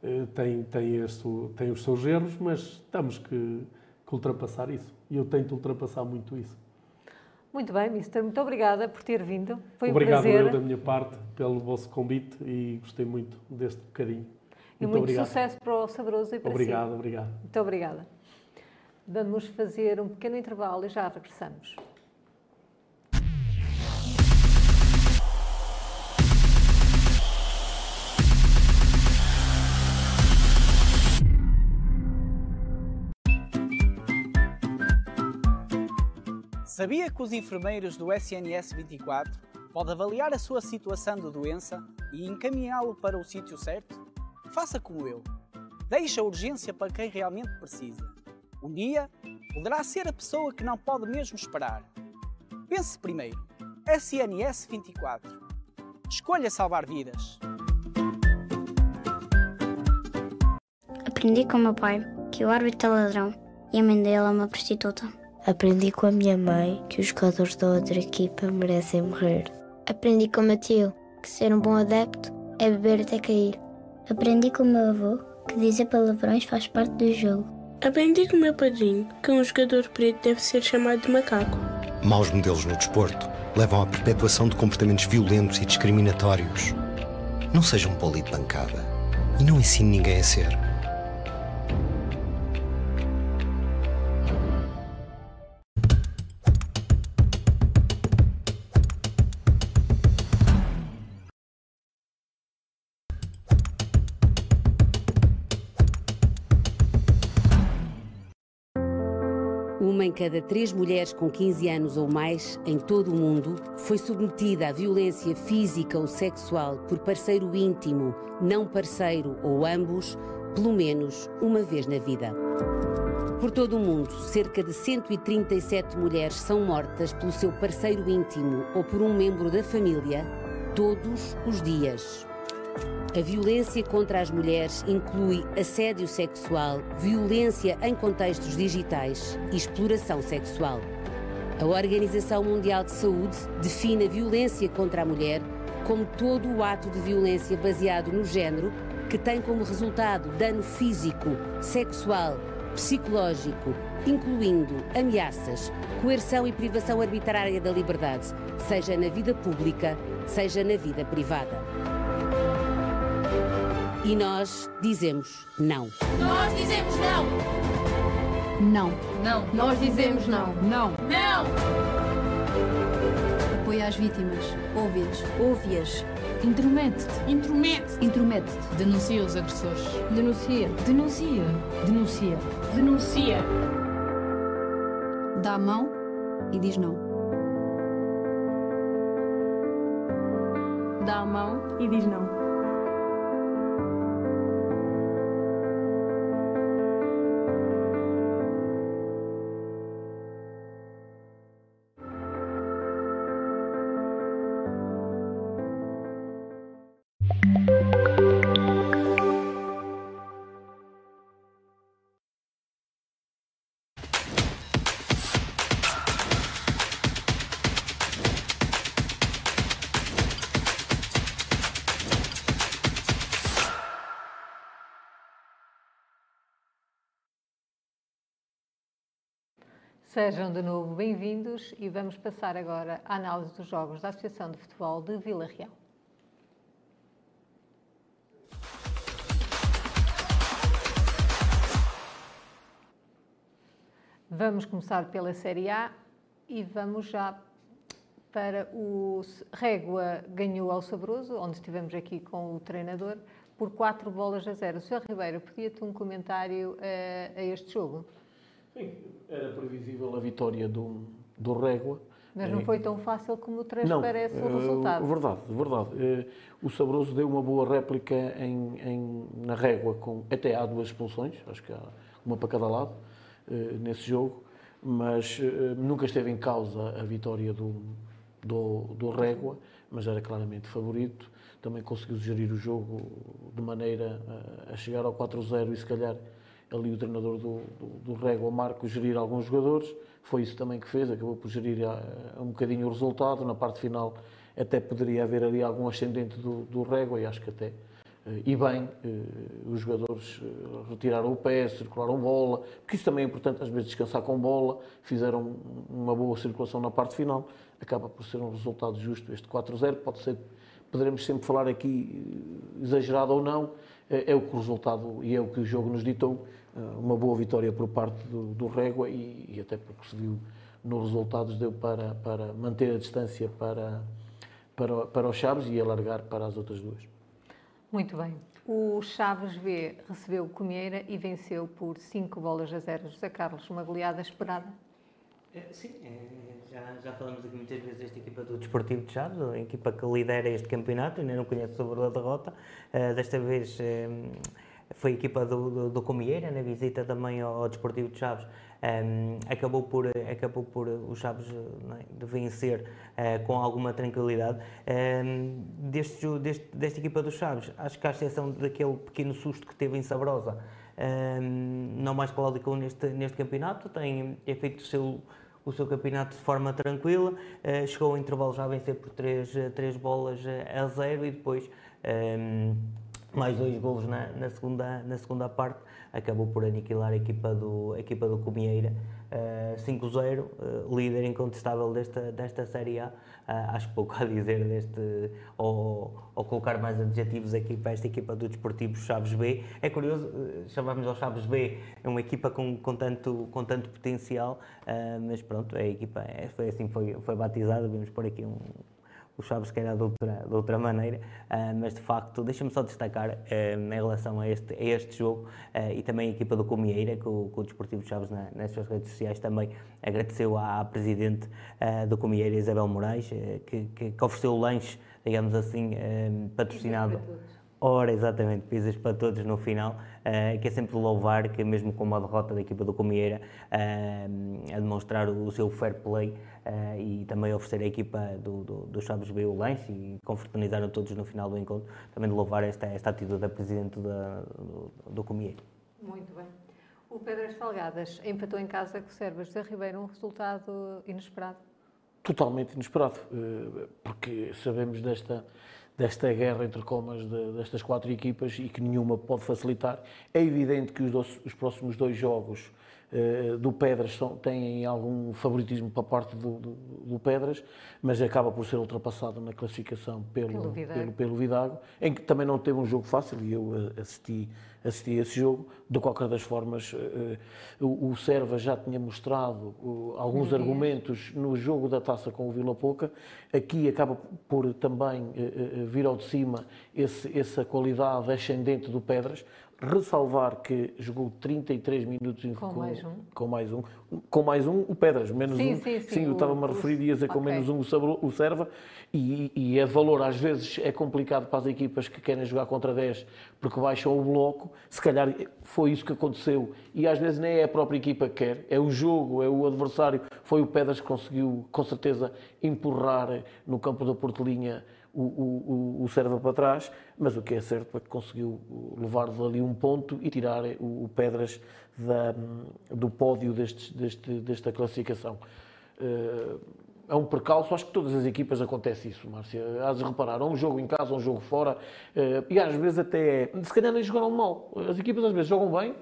eh, têm, têm, este, têm os seus erros, mas temos que, que ultrapassar isso. E eu tento ultrapassar muito isso. Muito bem, Mister. Muito obrigada por ter vindo. Foi obrigado um prazer. eu da minha parte pelo vosso convite e gostei muito deste bocadinho. E muito sucesso para o Sabroso e para Obrigado, si. obrigado. Muito obrigada. Vamos fazer um pequeno intervalo e já regressamos. Sabia que os enfermeiros do SNS 24 podem avaliar a sua situação de doença e encaminhá-lo para o sítio certo? Faça como eu. Deixe a urgência para quem realmente precisa. Um dia, poderá ser a pessoa que não pode mesmo esperar. Pense primeiro. SNS 24. Escolha salvar vidas. Aprendi com meu pai que o árbitro é ladrão e a mãe dele é uma prostituta. Aprendi com a minha mãe que os jogadores da outra equipa merecem morrer. Aprendi com o meu tio que ser um bom adepto é beber até cair. Aprendi com o meu avô que dizer palavrões faz parte do jogo. Aprendi com o meu padrinho que um jogador preto deve ser chamado de macaco. Maus modelos no desporto levam à perpetuação de comportamentos violentos e discriminatórios. Não seja um poli de bancada e não ensine ninguém a ser. Em cada três mulheres com 15 anos ou mais, em todo o mundo, foi submetida à violência física ou sexual por parceiro íntimo, não parceiro ou ambos, pelo menos uma vez na vida. Por todo o mundo, cerca de 137 mulheres são mortas pelo seu parceiro íntimo ou por um membro da família todos os dias. A violência contra as mulheres inclui assédio sexual, violência em contextos digitais e exploração sexual. A Organização Mundial de Saúde define a violência contra a mulher como todo o ato de violência baseado no género que tem como resultado dano físico, sexual, psicológico, incluindo ameaças, coerção e privação arbitrária da liberdade, seja na vida pública, seja na vida privada. E nós dizemos não. Nós dizemos não. Não. Não. Nós dizemos não. Não. Não. Apoia as vítimas. Ouve-as. Ouve-as. Intromete-te. Intromete. Intromete-te. Denuncia os agressores. Denuncia. Denuncia. Denuncia. Denuncia. Dá a mão e diz não. Dá a mão e diz não. Sejam de novo bem-vindos e vamos passar agora à análise dos jogos da Associação de Futebol de Vila Real. Vamos começar pela Série A e vamos já para o Régua ganhou ao Sabroso, onde estivemos aqui com o treinador, por 4 bolas a 0. Sr. Ribeiro, podia-te um comentário eh, a este jogo? Era previsível a vitória do, do Régua. Mas não foi tão fácil como transparece não, o eh, resultado. Verdade, verdade. Eh, O Sabroso deu uma boa réplica em, em- na régua, com, até há duas expulsões, acho que há uma para cada lado, eh, nesse jogo, mas nunca esteve em causa a vitória do, do, do Régua, mas era claramente favorito. Também conseguiu gerir o jogo de maneira a, a chegar ao 4-0 e se calhar ali o treinador do, do, do Régua, Marco, gerir alguns jogadores. Foi isso também que fez, acabou por gerir ah, um bocadinho o resultado. Na parte final até poderia haver ali algum ascendente do, do Régua e acho que até eh, e bem, eh, os jogadores eh, retiraram o pé, circularam bola, porque isso também é importante, às vezes descansar com bola, fizeram uma boa circulação na parte final, acaba por ser um resultado justo este 4-0, pode ser, poderemos sempre falar aqui exagerado ou não, é, é o que o resultado e é o que o jogo nos ditou, eh, uma boa vitória por parte do, do Régua e, e até porque se viu nos resultados deu para, para manter a distância para, para, para os Chaves e alargar para as outras duas. Muito bem. O Chaves B recebeu o Comieira e venceu por 5 bolas a 0. José Carlos, uma goleada esperada. É, Sim, é, já, falamos aqui muitas vezes desta equipa do Desportivo de Chaves, a equipa que lidera este campeonato, ainda não conheço sobre a derrota. Eh, desta vez eh, foi a equipa do, do, do Comieira, na visita também ao, ao Desportivo de Chaves. eh, acabou, por, acabou por o Chaves é, de vencer eh, com alguma tranquilidade. Eh, deste, deste- desta equipa do Chaves, acho que à exceção daquele pequeno susto que teve em Sabrosa, eh, não mais cláudico neste, neste campeonato, tem, tem feito o seu, o seu campeonato de forma tranquila, eh, chegou ao intervalo já a vencer por 3, três bolas eh, a 0 e depois eh, mais dois golos na, na segunda, na segunda parte, acabou por aniquilar a equipa do, a equipa do Comieira. Eh, 5-0, eh, líder incontestável desta, desta Série A. Ah, acho pouco a dizer deste, ou, ou colocar mais adjetivos aqui para esta equipa do Desportivo Chaves B. É curioso, eh, chamamos ao Chaves B, é uma equipa com, com, tanto, com tanto potencial, mas pronto, a equipa é, foi assim, foi, foi batizada, vamos pôr aqui um, o Chaves que era de outra, de outra maneira, ah, mas de facto, deixa-me só destacar ah, em relação a este, a este jogo ah, e também a equipa do Comieira, que o, que o Desportivo de Chaves na- nas suas redes sociais também agradeceu à, à presidente do Comieira, Isabel Moraes, que, que, que ofereceu o lanche, digamos assim, patrocinado. Ora, exatamente, pizzas para todos no final, eh, que é sempre de louvar que mesmo com uma derrota da equipa do Comieira, eh, a demonstrar o seu fair play eh, e também oferecer à equipa do, do, do Chaves B o lanche e confraternizaram todos no final do encontro, também de louvar esta, esta atitude da Presidente da, do, do Comieira. Muito bem. O Pedras Salgadas empatou em casa com o Servas José Ribeiro, um resultado inesperado. totalmente inesperado, porque sabemos desta, desta guerra entre comas de- destas quatro equipas e que nenhuma pode facilitar. É evidente que os, os próximos dois jogos eh, do Pedras são- têm algum favoritismo para a parte do, do, do Pedras, mas acaba por ser ultrapassado na classificação pelo, Pelo Vidago. pelo, pelo Vidago, em que também não teve um jogo fácil e eu eh, assisti, assisti a esse jogo. De qualquer das formas, eh, o, o Serva já tinha mostrado uh, alguns argumentos no jogo da taça com o Vila Pouca. Aqui acaba por também vir ao de cima esse, essa qualidade ascendente do Pedras. Ressalvar que jogou 33 minutos em- Com mais um. com mais um. Com mais um, o Pedras, menos Sim, um. sim, sim, eu o- estava-me a referir, ia dizer com ok. menos um o Serva, e, e é valor, às vezes é complicado para as equipas que querem jogar contra 10 porque baixam o bloco, se calhar foi isso que aconteceu, e às vezes nem é a própria equipa que quer, é o jogo, é o adversário, foi o Pedras que conseguiu com certeza empurrar no campo da Portelinha o, o, o, Serva para trás, mas o que é certo é que conseguiu levar dali um ponto e tirar o, o Pedras da, do pódio destes, deste, desta classificação. Eh, é um percalço, acho que todas as equipas acontece isso, Márcia. Hás de reparar, um jogo em casa, um jogo fora, eh, e às vezes até, se calhar nem jogaram mal. As equipas às vezes jogam bem,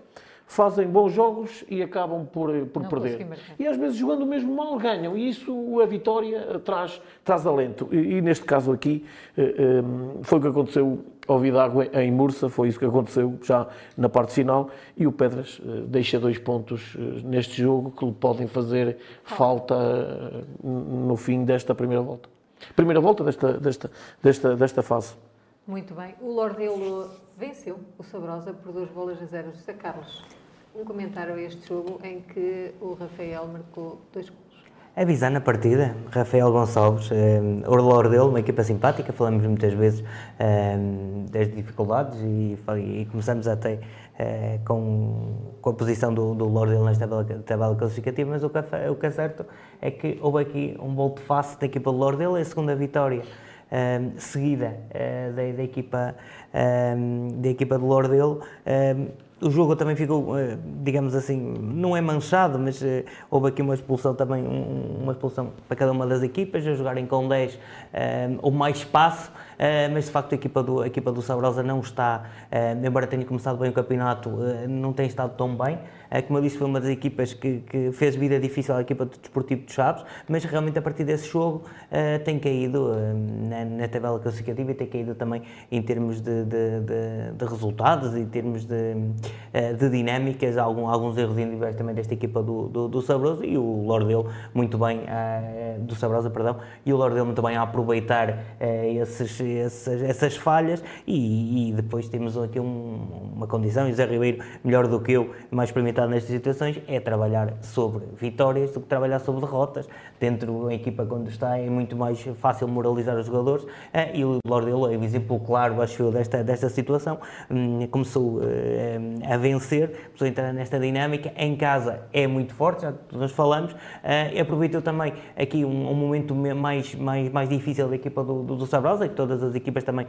fazem bons jogos e acabam por, eh, por Não perder. E às vezes jogando mesmo mal ganham, e isso a vitória eh, traz, traz alento. E, e neste caso aqui eh, eh, foi o que aconteceu ao Vidago em Mursa, foi isso que aconteceu já na parte final, e o Pedras deixa dois pontos neste jogo que lhe podem fazer falta no fim desta primeira volta. Primeira volta desta, desta, desta, desta fase. Muito bem. O Lordelo venceu o Sabrosa por duas bolas a zero. José Carlos, um comentário a este jogo em que o Rafael marcou dois gols. Avisar na partida, Rafael Gonçalves, o Lordelo, uma equipa simpática, falamos muitas vezes um, das dificuldades e, e começamos até uh, com, com a posição do, do Lordelo nesta tabela, tabela classificativa, mas o que, é, o que é certo é que houve aqui um volte face da equipa do Lordelo, é a segunda vitória um, seguida uh, da, da, equipa, um, da equipa do Lordelo. Um, o jogo também ficou, eh, digamos assim, não é manchado, mas uh, houve aqui uma expulsão também, um, uma expulsão para cada uma das equipas, a jogarem com 10 um, ou mais espaço, mas de facto a equipa do, a equipa do Sabrosa não está, embora tenha começado bem o campeonato, não tem estado tão bem. Como eu disse, foi uma das equipas que, que, fez vida difícil à equipa do Desportivo de Chaves, mas realmente a partir desse jogo tem caído na, na, tabela classificativa e tem caído também em termos de, de, de, de resultados, em termos de eh, de dinâmicas, algum, alguns erros individuais também desta equipa do, do, do Sabroso e o Lordeu muito bem, do Sabrosa, perdão, e o Lordeu muito bem a aproveitar esses, esses, essas falhas. E, e, depois temos aqui um, uma condição, e o Zé Ribeiro, melhor do que eu, mais experimentado nestas situações, é trabalhar sobre vitórias do que trabalhar sobre derrotas. Dentro da equipa quando está é muito mais fácil moralizar os jogadores uh, e o Lordeu é o exemplo claro, acho eu, desta, desta situação. Um, começou a vencer, a entrar nesta dinâmica. Em casa é muito forte, já nós falamos. Uh, aproveitou também aqui um, um, momento mais, mais, mais difícil da equipa do, do, do Sabrosa, que todas as equipas também,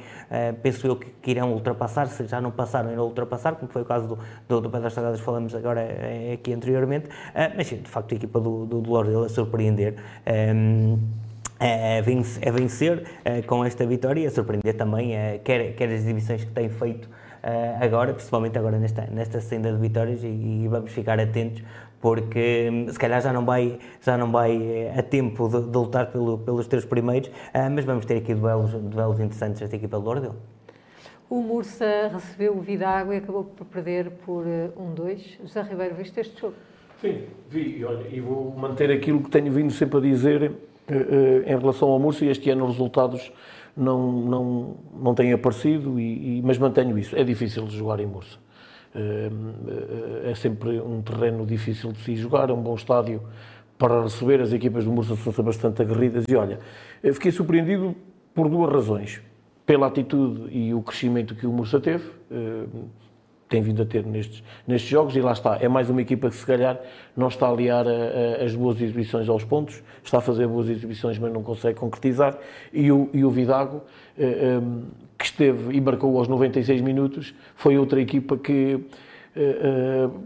penso eu, que, que, irão ultrapassar, se já não passaram, irão ultrapassar, como foi o caso do, do, do Pedras Sagradas, falamos agora uh, aqui anteriormente. mas, de facto, a equipa do, do, do Lordelo a surpreender. Um, a vencer, a vencer com esta vitória e a surpreender também, quer, quer as exibições que tem feito agora, principalmente agora nesta, nesta senda de vitórias e, e, vamos ficar atentos porque hum, se calhar já não vai, já não vai eh, a tempo de, de lutar pelo, pelos três primeiros, uh, mas vamos ter aqui duelos, duelos interessantes desta equipa do Lordel. O Mursa recebeu o Vidago e acabou por perder por 1-2. José Ribeiro, viste este jogo? Sim, vi. Olha, e vou manter aquilo que tenho vindo sempre a dizer em relação ao Mursa. Este ano os resultados não, não, não têm aparecido, e, e, mas mantenho isso. É difícil de jogar em Mursa. Eh, eh, é sempre um terreno difícil de se jogar, é um bom estádio para receber. As equipas do Mursa são bastante aguerridas. E olha, fiquei surpreendido por duas razões. Pela atitude e o crescimento que o Mursa teve eh, tem vindo a ter nestes, nestes jogos. E lá está, é mais uma equipa que se calhar não está a aliar a, a, as boas exibições aos pontos, está a fazer boas exibições mas não consegue concretizar. E o, e o Vidago eh, um, que esteve e marcou aos 96 minutos foi outra equipa que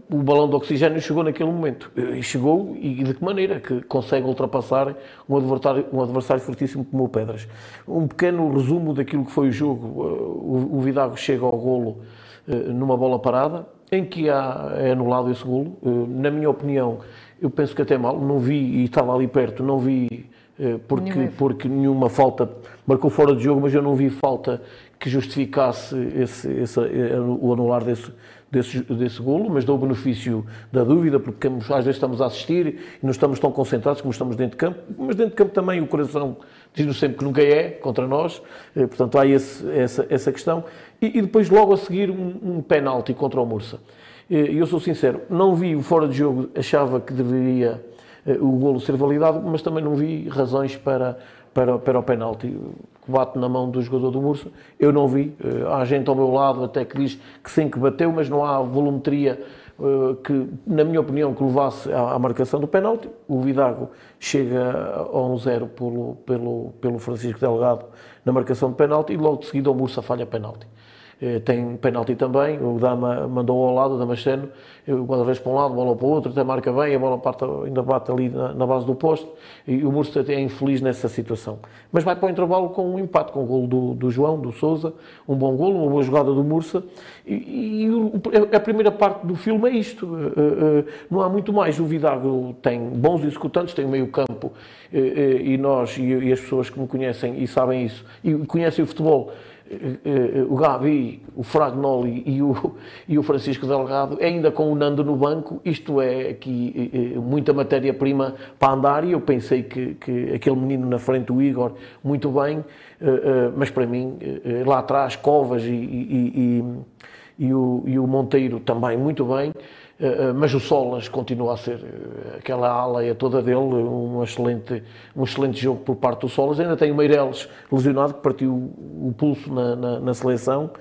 o balão de oxigênio chegou naquele momento. Uh, e chegou, e de que maneira? Que consegue ultrapassar um adversário, um adversário fortíssimo como o Pedras. Um pequeno resumo daquilo que foi o jogo. o, o Vidago chega ao golo eh, numa bola parada, em que há, é anulado esse golo. Eh, na minha opinião, eu penso que até mal, não vi, e estava ali perto, não vi eh, porque, porque nenhuma falta, marcou fora de jogo, mas eu não vi falta que justificasse esse, esse, o anular desse, desse, desse golo, mas dou o benefício da dúvida, porque às vezes estamos a assistir e não estamos tão concentrados como estamos dentro de campo, mas dentro de campo também o coração diz-nos sempre que nunca é contra nós, portanto há esse, essa, essa questão. E, e, depois logo a seguir um, um penalti contra o Mursa. E eu sou sincero, não vi o fora de jogo, achava que deveria eh, o golo ser validado, mas também não vi razões para, para, para o penalti que bate na mão do jogador do Mursa. Eu não vi. Eh, há gente ao meu lado até que diz que sim, que bateu, mas não há volumetria eh, que, na minha opinião, que levasse à, marcação do penalti. O Vidago chega a 1-0 pelo, pelo, pelo Francisco Delgado na marcação de penalti e logo de seguida o Mursa falha penalti. Eh, tem penalti também, o Dama mandou ao lado, o Damasceno, o guarda-redes para um lado, bola para o outro, até marca bem, a bola parte, ainda bate ali na, na base do posto, e o Murcia é infeliz nessa situação. Mas vai para o intervalo com um empate, com o golo do, do João, do Souza, um bom golo, uma boa jogada do Murcia, e, e a primeira parte do filme é isto, eh, eh, não há muito mais, o Vidago tem bons executantes, tem meio campo, e nós, e as pessoas que me conhecem e sabem isso, e conhecem o futebol, eh, eh, o Gabi, o Fragnoli e o, e o Francisco Delgado, ainda com o Nando no banco, isto é aqui eh, muita matéria-prima para andar e eu pensei que, que aquele menino na frente, o Igor, muito bem, mas para mim, lá atrás, Covas e, e, e, e o, e o Monteiro também muito bem. Eh, eh, mas o Solas continua a ser eh, aquela ala toda dele, um excelente, um excelente jogo por parte do Solas. Ainda tem o Meireles lesionado, que partiu o pulso na, na, na seleção.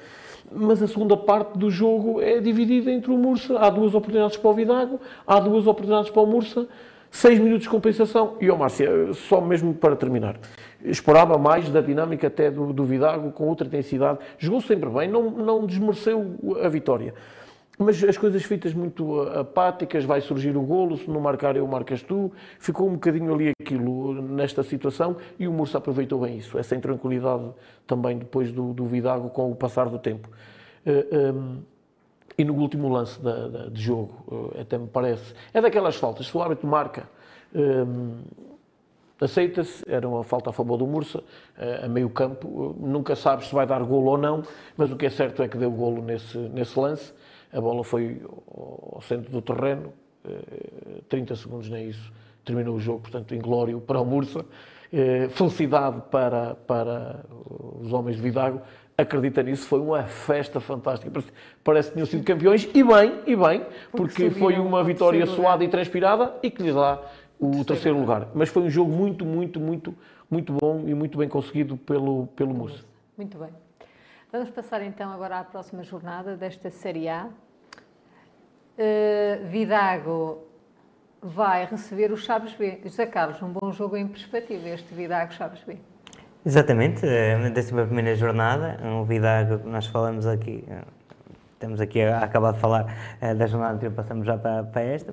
Mas a segunda parte do jogo é dividida entre o Mursa. Há duas oportunidades para o Vidago, há duas oportunidades para o Mursa, seis minutos de compensação. E o Márcia, só mesmo para terminar, esperava mais da dinâmica até do, do Vidago, com outra intensidade. Jogou sempre bem, não, não desmereceu a vitória mas as coisas feitas muito apáticas, vai surgir o golo, se não marcar eu, marcas tu. Ficou um bocadinho ali aquilo nesta situação e o Mursa aproveitou bem isso, essa intranquilidade também depois do, do Vidago com o passar do tempo. Eh, ehm, e no último lance da, da, de jogo, uh, até me parece, é daquelas faltas, se o árbitro marca, ehm, aceita-se, era uma falta a favor do Mursa, a meio campo, nunca sabes se vai dar golo ou não, mas o que é certo é que deu golo nesse, nesse lance, a bola foi ao centro do terreno, 30 eh, segundos nem isso, terminou o jogo, portanto, inglório para o Mursa, eh, felicidade para, para os homens de Vidago, acredita nisso, foi uma festa fantástica, parece, parece que tinham sido campeões, e bem, e bem, porque, porque foi uma vitória suada e transpirada e que lhes dá o terceiro lugar. Mas foi um jogo muito, muito, muito, muito bom e muito bem conseguido pelo, pelo Mursa. Muito bem. Vamos passar então agora à próxima jornada desta Série A. Uh, Vidago vai receber o Chaves B. José Carlos, um bom jogo em perspectiva, este Vidago Chaves B. Exatamente, décima primeira jornada, um Vidago nós falamos aqui, eh, estamos aqui a, acabar de falar uh, da jornada anterior, passamos já para, para esta.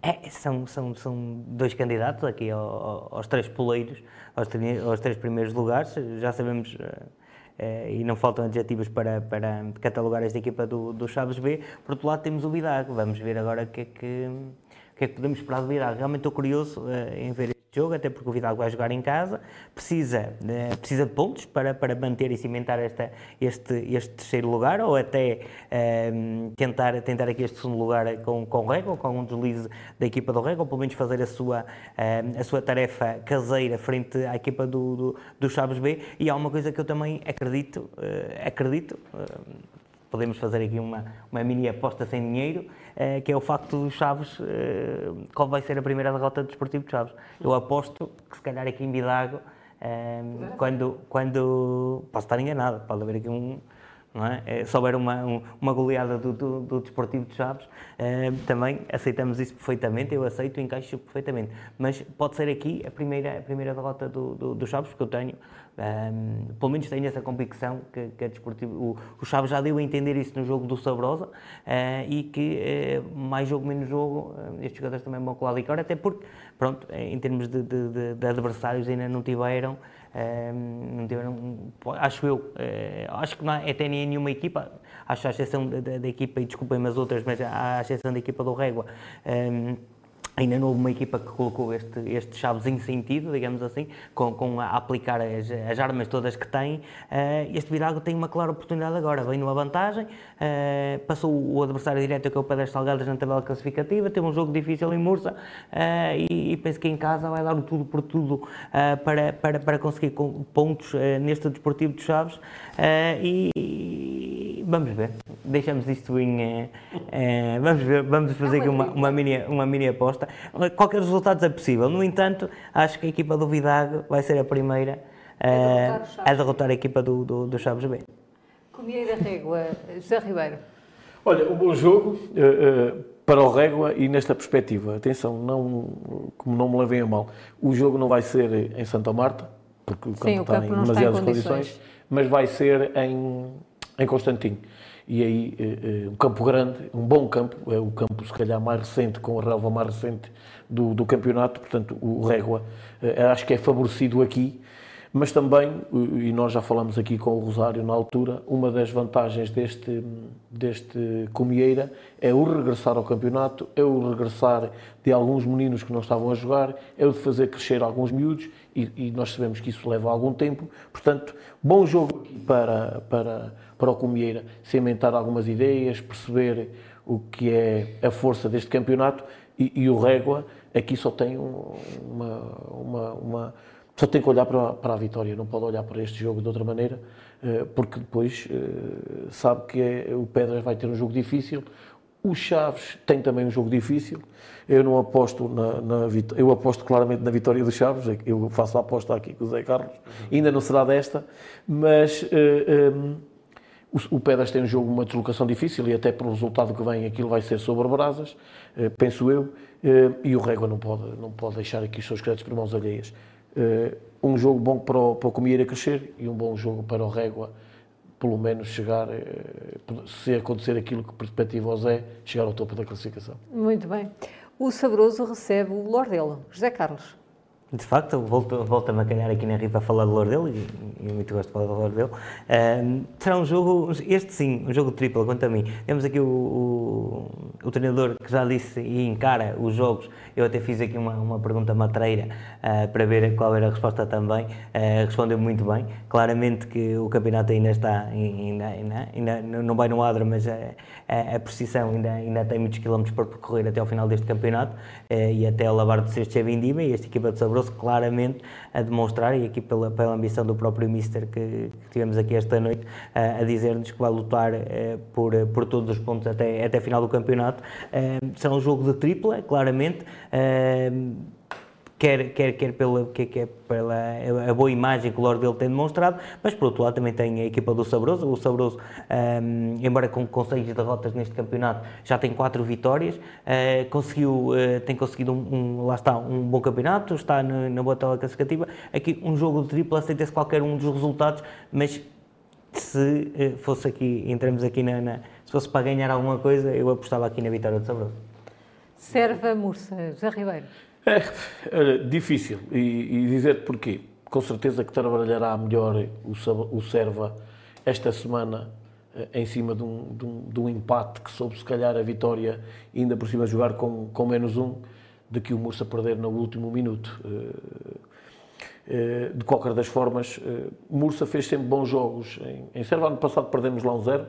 É, são, são, são dois candidatos aqui aos, aos três poleiros, aos, aos, três primeiros lugares, já sabemos. Eh, e não faltam adjetivos para, para catalogar esta equipa do, do Chaves B. Por outro lado, temos o Vidago. Vamos ver agora o que é que, que, é que podemos esperar do Vidago. Realmente estou curioso uh, em ver jogo, até porque o Vidal vai jogar em casa, precisa, uh, precisa de pontos para, para manter e cimentar esta, este, este terceiro lugar, ou até uh, tentar, tentar aqui este segundo lugar com, com o Rego, com um deslize da equipa do Rego, ou pelo menos fazer a sua, uh, a sua tarefa caseira frente à equipa do, do, do Chaves B. E há uma coisa que eu também acredito, acredito podemos fazer aqui uma, uma mini aposta sem dinheiro, uh, que é o facto do Chaves, uh, qual vai ser a primeira derrota do Desportivo de Chaves. Eu aposto que se calhar aqui em Bidago, uh, quando, quando, posso estar enganado, pode haver aqui um, não é? é se houver uma, um, uma goleada do, do, do, Desportivo de Chaves, também aceitamos isso perfeitamente, eu aceito, encaixo perfeitamente. Mas pode ser aqui a primeira, a primeira derrota do, do, do Chaves, porque eu tenho um, pelo menos tenho essa convicção que, que Desportivo, o, o Chaves já deu a entender isso no jogo do Sabrosa uh, e que uh, mais jogo, menos jogo, uh, estes jogadores também vão colar licor, até porque, pronto, em termos de, de, de, de adversários ainda não tiveram, não tiveram acho eu, acho que não é até nem nenhuma equipa, acho a exceção da, equipa, e desculpem-me as outras, mas a exceção da equipa do Régua, Ainda não houve uma equipa que colocou este, este Chaves em sentido, digamos assim, com, com a aplicar as, as armas todas que tem. Uh, este Virago tem uma clara oportunidade agora, vem numa vantagem, uh, passou o adversário direto que é o Pedras Salgadas na tabela classificativa, tem um jogo difícil em Mursa uh, e, e, penso que em casa vai dar o tudo por tudo para, para, para conseguir pontos neste Desportivo de Chaves e vamos ver, deixamos isto em... vamos ver, vamos fazer aqui uma, uma, mini, uma mini aposta Qualquer resultado é possível. No entanto, acho que a equipa do Vidago vai ser a primeira uh, a derrotar a equipa do, do, do Chaves B. Comieira Régua, José Ribeiro. Olha, um bom jogo uh, uh, para o Régua e nesta perspectiva. Atenção, não, como não me levem a mal, o jogo não vai ser em Santa Marta, porque o campo, Sim, o está campo em demasiadas em condições. condições, mas vai ser em, em Constantinho. E aí eh, eh, um campo grande, um bom campo, é o campo se calhar mais recente, com a relva mais recente do, do campeonato, portanto o Régua eh, acho que é favorecido aqui, Mas também, e nós já falamos aqui com o Rosário na altura, uma das vantagens deste, deste Comieira é o regressar ao campeonato, é o regressar de alguns meninos que não estavam a jogar, é o de fazer crescer alguns miúdos e, e nós sabemos que isso leva algum tempo. Portanto, bom jogo para, para, para o Comieira, cimentar algumas ideias, perceber o que é a força deste campeonato e, e o Régua aqui só tem uma, uma, uma só tem que olhar para, para, a vitória, não pode olhar para este jogo de outra maneira, eh, porque depois eh, sabe que é, o Pedras vai ter um jogo difícil, o Chaves tem também um jogo difícil. Eu não aposto na, na eu aposto claramente na vitória do Chaves. Eu faço a aposta aqui com o Zé Carlos. Uhum. Ainda não será desta, mas uh, um, o, Pedras tem um jogo uma deslocação difícil e até pelo resultado que vem aquilo vai ser sobre brasas, uh, penso eu. Uh, e o Régua não pode não pode deixar aqui os seus créditos por mãos alheias. um jogo bom para o, para o Comieira crescer e um bom jogo para o Régua pelo menos chegar, eh, se acontecer aquilo que perspectiva o Zé, chegar ao topo da classificação. Muito bem. O Sabroso recebe o Lordelo, José Carlos. De facto, volta-me a calhar aqui na Riva a falar de Lordelo, e eu muito gosto de falar de Lordelo. Uh, será um jogo, este sim, um jogo triplo, quanto a mim. Temos aqui o, o, o, treinador que já disse e encara os jogos. Eu até fiz aqui uma, uma pergunta matreira uh, para ver qual era a resposta também. Uh, respondeu muito bem. Claramente que o campeonato ainda está, ainda, ainda, ainda não vai no adro, mas a, a, a precisão ainda, ainda tem muitos quilómetros para percorrer até ao final deste campeonato e até a lavar de sexto é vindima e esta equipa de Sabroso trouxe claramente a demonstrar, e aqui pela, pela ambição do próprio Mister que, que tivemos aqui esta noite, a, a dizer-nos que vai lutar eh, por, por todos os pontos até, até a final do campeonato. Eh, será um jogo de tripla, claramente eh, quer, quer, quer pela, quer, quer pela a boa imagem que o Lorde dele tem demonstrado, mas por outro lado também tem a equipa do Sabroso. O Sabroso, um, embora com, com seis derrotas neste campeonato, já tem quatro vitórias, uh, conseguiu, uh, tem conseguido um, um, lá está, um bom campeonato, está na, na boa tabela classificativa. Aqui um jogo de tripla, aceita-se qualquer um dos resultados, mas se uh, fosse aqui, entramos aqui na, na, se fosse para ganhar alguma coisa, eu apostava aqui na vitória do Sabroso. Serva Mursa, José Ribeiro. É, difícil. E, e dizer porquê. Com certeza que trabalhará melhor o, o Serva esta semana eh, em cima de um, de, um, de um, empate que soube se calhar a vitória ainda por cima jogar com, com menos um de que o Mursa perder no último minuto. Eh, eh, de qualquer das formas, Mursa fez sempre bons jogos. Em, em Serva, ano passado perdemos lá um zero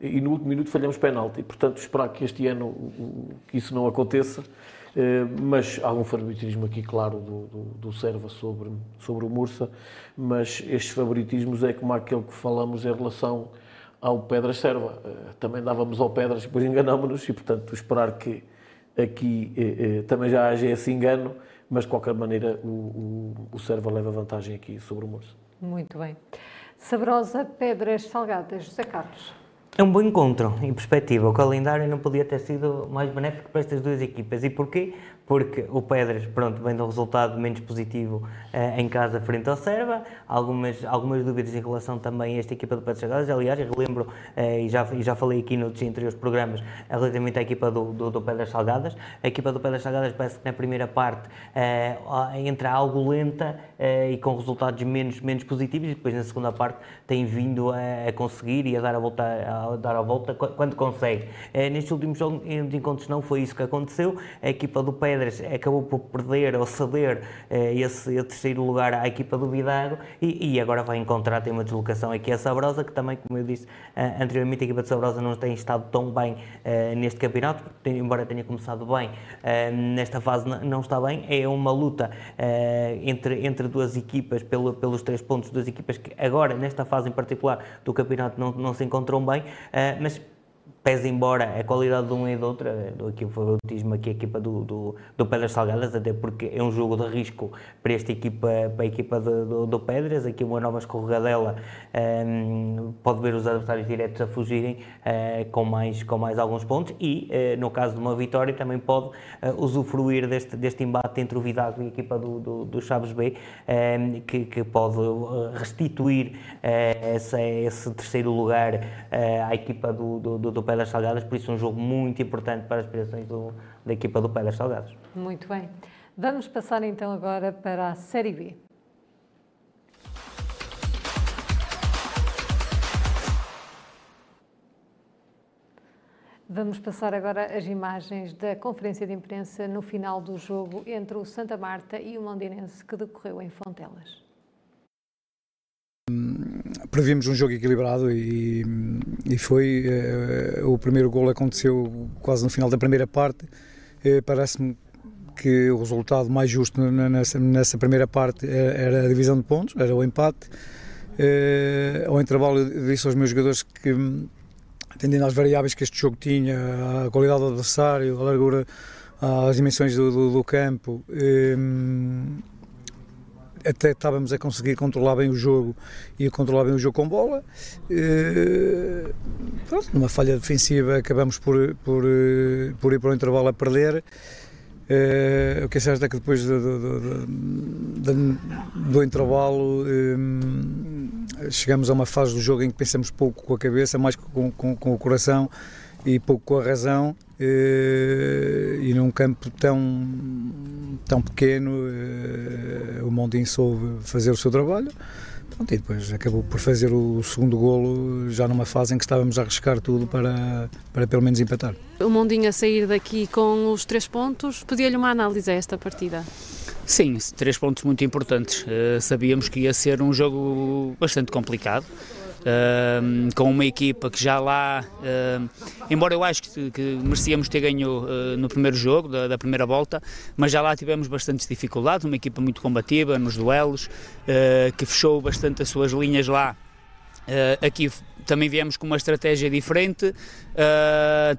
e no último minuto falhamos penalti. Portanto, esperar que este ano isso não aconteça mas há um favoritismo aqui, claro, do, do, do Serva sobre, sobre o Mursa, mas estes favoritismos é como aquele que falamos em relação ao Pedras Serva. Eh, também dávamos ao Pedras depois enganámos-nos e, portanto, esperar que aqui eh, também já haja esse engano, mas de qualquer maneira o, o, o Serva leva vantagem aqui sobre o Mursa. Muito bem. Sabrosa Pedras Salgadas, José Carlos. É um bom encontro, em perspectiva. O calendário não podia ter sido mais benéfico para estas duas equipas. E porquê? Porque o Pedras pronto, vem de um resultado menos positivo uh, em casa frente ao Serva, algumas, algumas dúvidas em relação também a esta equipa do Pedras Salgadas, aliás, eu lembro, uh, e, já, e já falei aqui nos anteriores programas, relativamente à equipa do, do, do, Pedras Salgadas, a equipa do Pedras Salgadas parece que na primeira parte uh, entra algo lenta e com resultados menos, menos positivos, e depois na segunda parte tem vindo a, a conseguir e a dar a volta, a dar a volta quando consegue. nestes últimos de encontros não foi isso que aconteceu, a equipa do Pedras Acabou por perder ou ceder eh, esse, esse, terceiro lugar à equipa do Vidago e, e, agora vai encontrar, tem uma deslocação aqui a Sabrosa, que também, como eu disse uh, anteriormente, a equipa de Sabrosa não tem estado tão bem uh, neste campeonato, tem, embora tenha começado bem, nesta fase não está bem, é uma luta entre, entre duas equipas, pelo, pelos três pontos, duas equipas que agora, nesta fase em particular do campeonato, não, não se encontram bem, mas pese embora a qualidade de um e do outro, eh, aqui o favoritismo aqui a equipa do, do, do, Pedras Salgadas, até porque é um jogo de risco para esta equipa, para a equipa do, do Pedras, aqui uma nova escorregadela um, ehm, pode ver os adversários diretos a fugirem uh, com, mais, com mais alguns pontos e, uh, no caso de uma vitória, também pode uh, usufruir deste, deste embate entre o Vidago e a equipa do, do, do Chaves B, um, ehm, que, que pode restituir esse, esse terceiro lugar à equipa do, do, do Pedras Pedras Salgadas, por isso é um jogo muito importante para as aspirações do, da equipa do Pedras Salgadas. Muito bem. Vamos passar então agora para a Série B. Vamos passar agora as imagens da conferência de imprensa no final do jogo entre o Santa Marta e o Mondinense que decorreu em Fontelas. Prevíamos um jogo equilibrado e, e foi. Eh, o primeiro gol aconteceu quase no final da primeira parte. Eh, Parece-me que o resultado mais justo nessa, nessa primeira parte era a divisão de pontos, era o empate. Eh, ao intervalo, disse aos meus jogadores que, atendendo às variáveis que este jogo tinha, a qualidade do adversário, a largura, as dimensões do, do, do campo. Eh, até estávamos a conseguir controlar bem o jogo e controlar bem o jogo com bola. E, pronto, numa falha defensiva acabamos por, por, por ir para o intervalo a perder. Uh, o que é certo é que depois do, do, do, do intervalo um, chegamos a uma fase do jogo em que pensamos pouco com a cabeça, mais com, com, com o coração e pouco com a razão e num campo tão, tão pequeno uh, o Mondinho soube fazer o seu trabalho Pronto, e depois acabou por fazer o segundo golo já numa fase em que estávamos a arriscar tudo para, para pelo menos empatar. O Mondinho a sair daqui com os três pontos, pedia-lhe uma análise a esta partida? Sim, três pontos muito importantes. Uh, sabíamos que ia ser um jogo bastante complicado. Com uma equipa que já lá, embora eu acho que, que merecíamos ter ganho uh, no primeiro jogo, da, da, primeira volta, mas já lá tivemos bastantes dificuldades, uma equipa muito combativa nos duelos, que fechou bastante as suas linhas lá. aqui também viemos com uma estratégia diferente,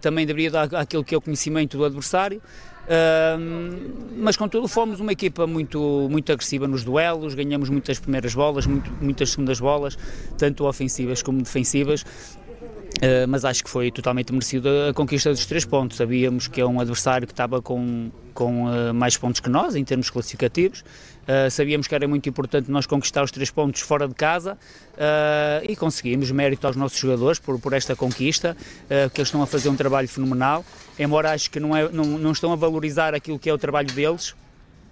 também deveria dar aquilo que é o conhecimento do adversário, mas contudo fomos uma equipa muito, muito agressiva nos duelos, ganhamos muitas primeiras bolas, muito, muitas segundas bolas, tanto ofensivas como defensivas. Uh, mas acho que foi totalmente merecido a conquista dos três pontos. Sabíamos que é um adversário que estava com, com uh, mais pontos que nós, em termos classificativos. Uh, sabíamos que era muito importante nós conquistar os três pontos fora de casa e conseguimos mérito aos nossos jogadores por, por esta conquista, que eles estão a fazer um trabalho fenomenal. Embora acho que não, é, não, não estão a valorizar aquilo que é o trabalho deles,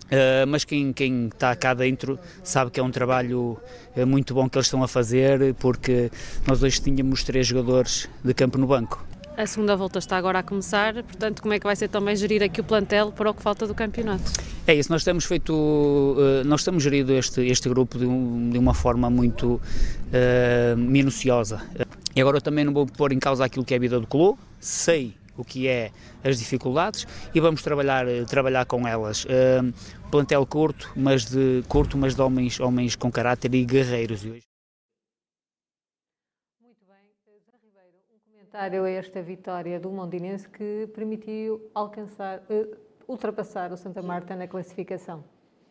Uh, mas quem, quem está cá dentro sabe que é um trabalho uh, muito bom que eles estão a fazer, porque nós hoje tínhamos três jogadores de campo no banco. A segunda volta está agora a começar, portanto, como é que vai ser também gerir aqui o plantel para o que falta do campeonato? É isso, nós temos feito, uh, nós temos gerido este, este grupo de, um, de uma forma muito minuciosa. E agora eu também não vou pôr em causa aquilo que é a vida do clube, sei o que é as dificuldades e vamos trabalhar, trabalhar com elas. Uh, plantel curto, mas de curto, mas de homens, homens com caráter e guerreiros. Muito bem, Zé Ribeiro, um comentário a esta vitória do Mondinense que permitiu alcançar, uh, ultrapassar o Santa Marta na classificação.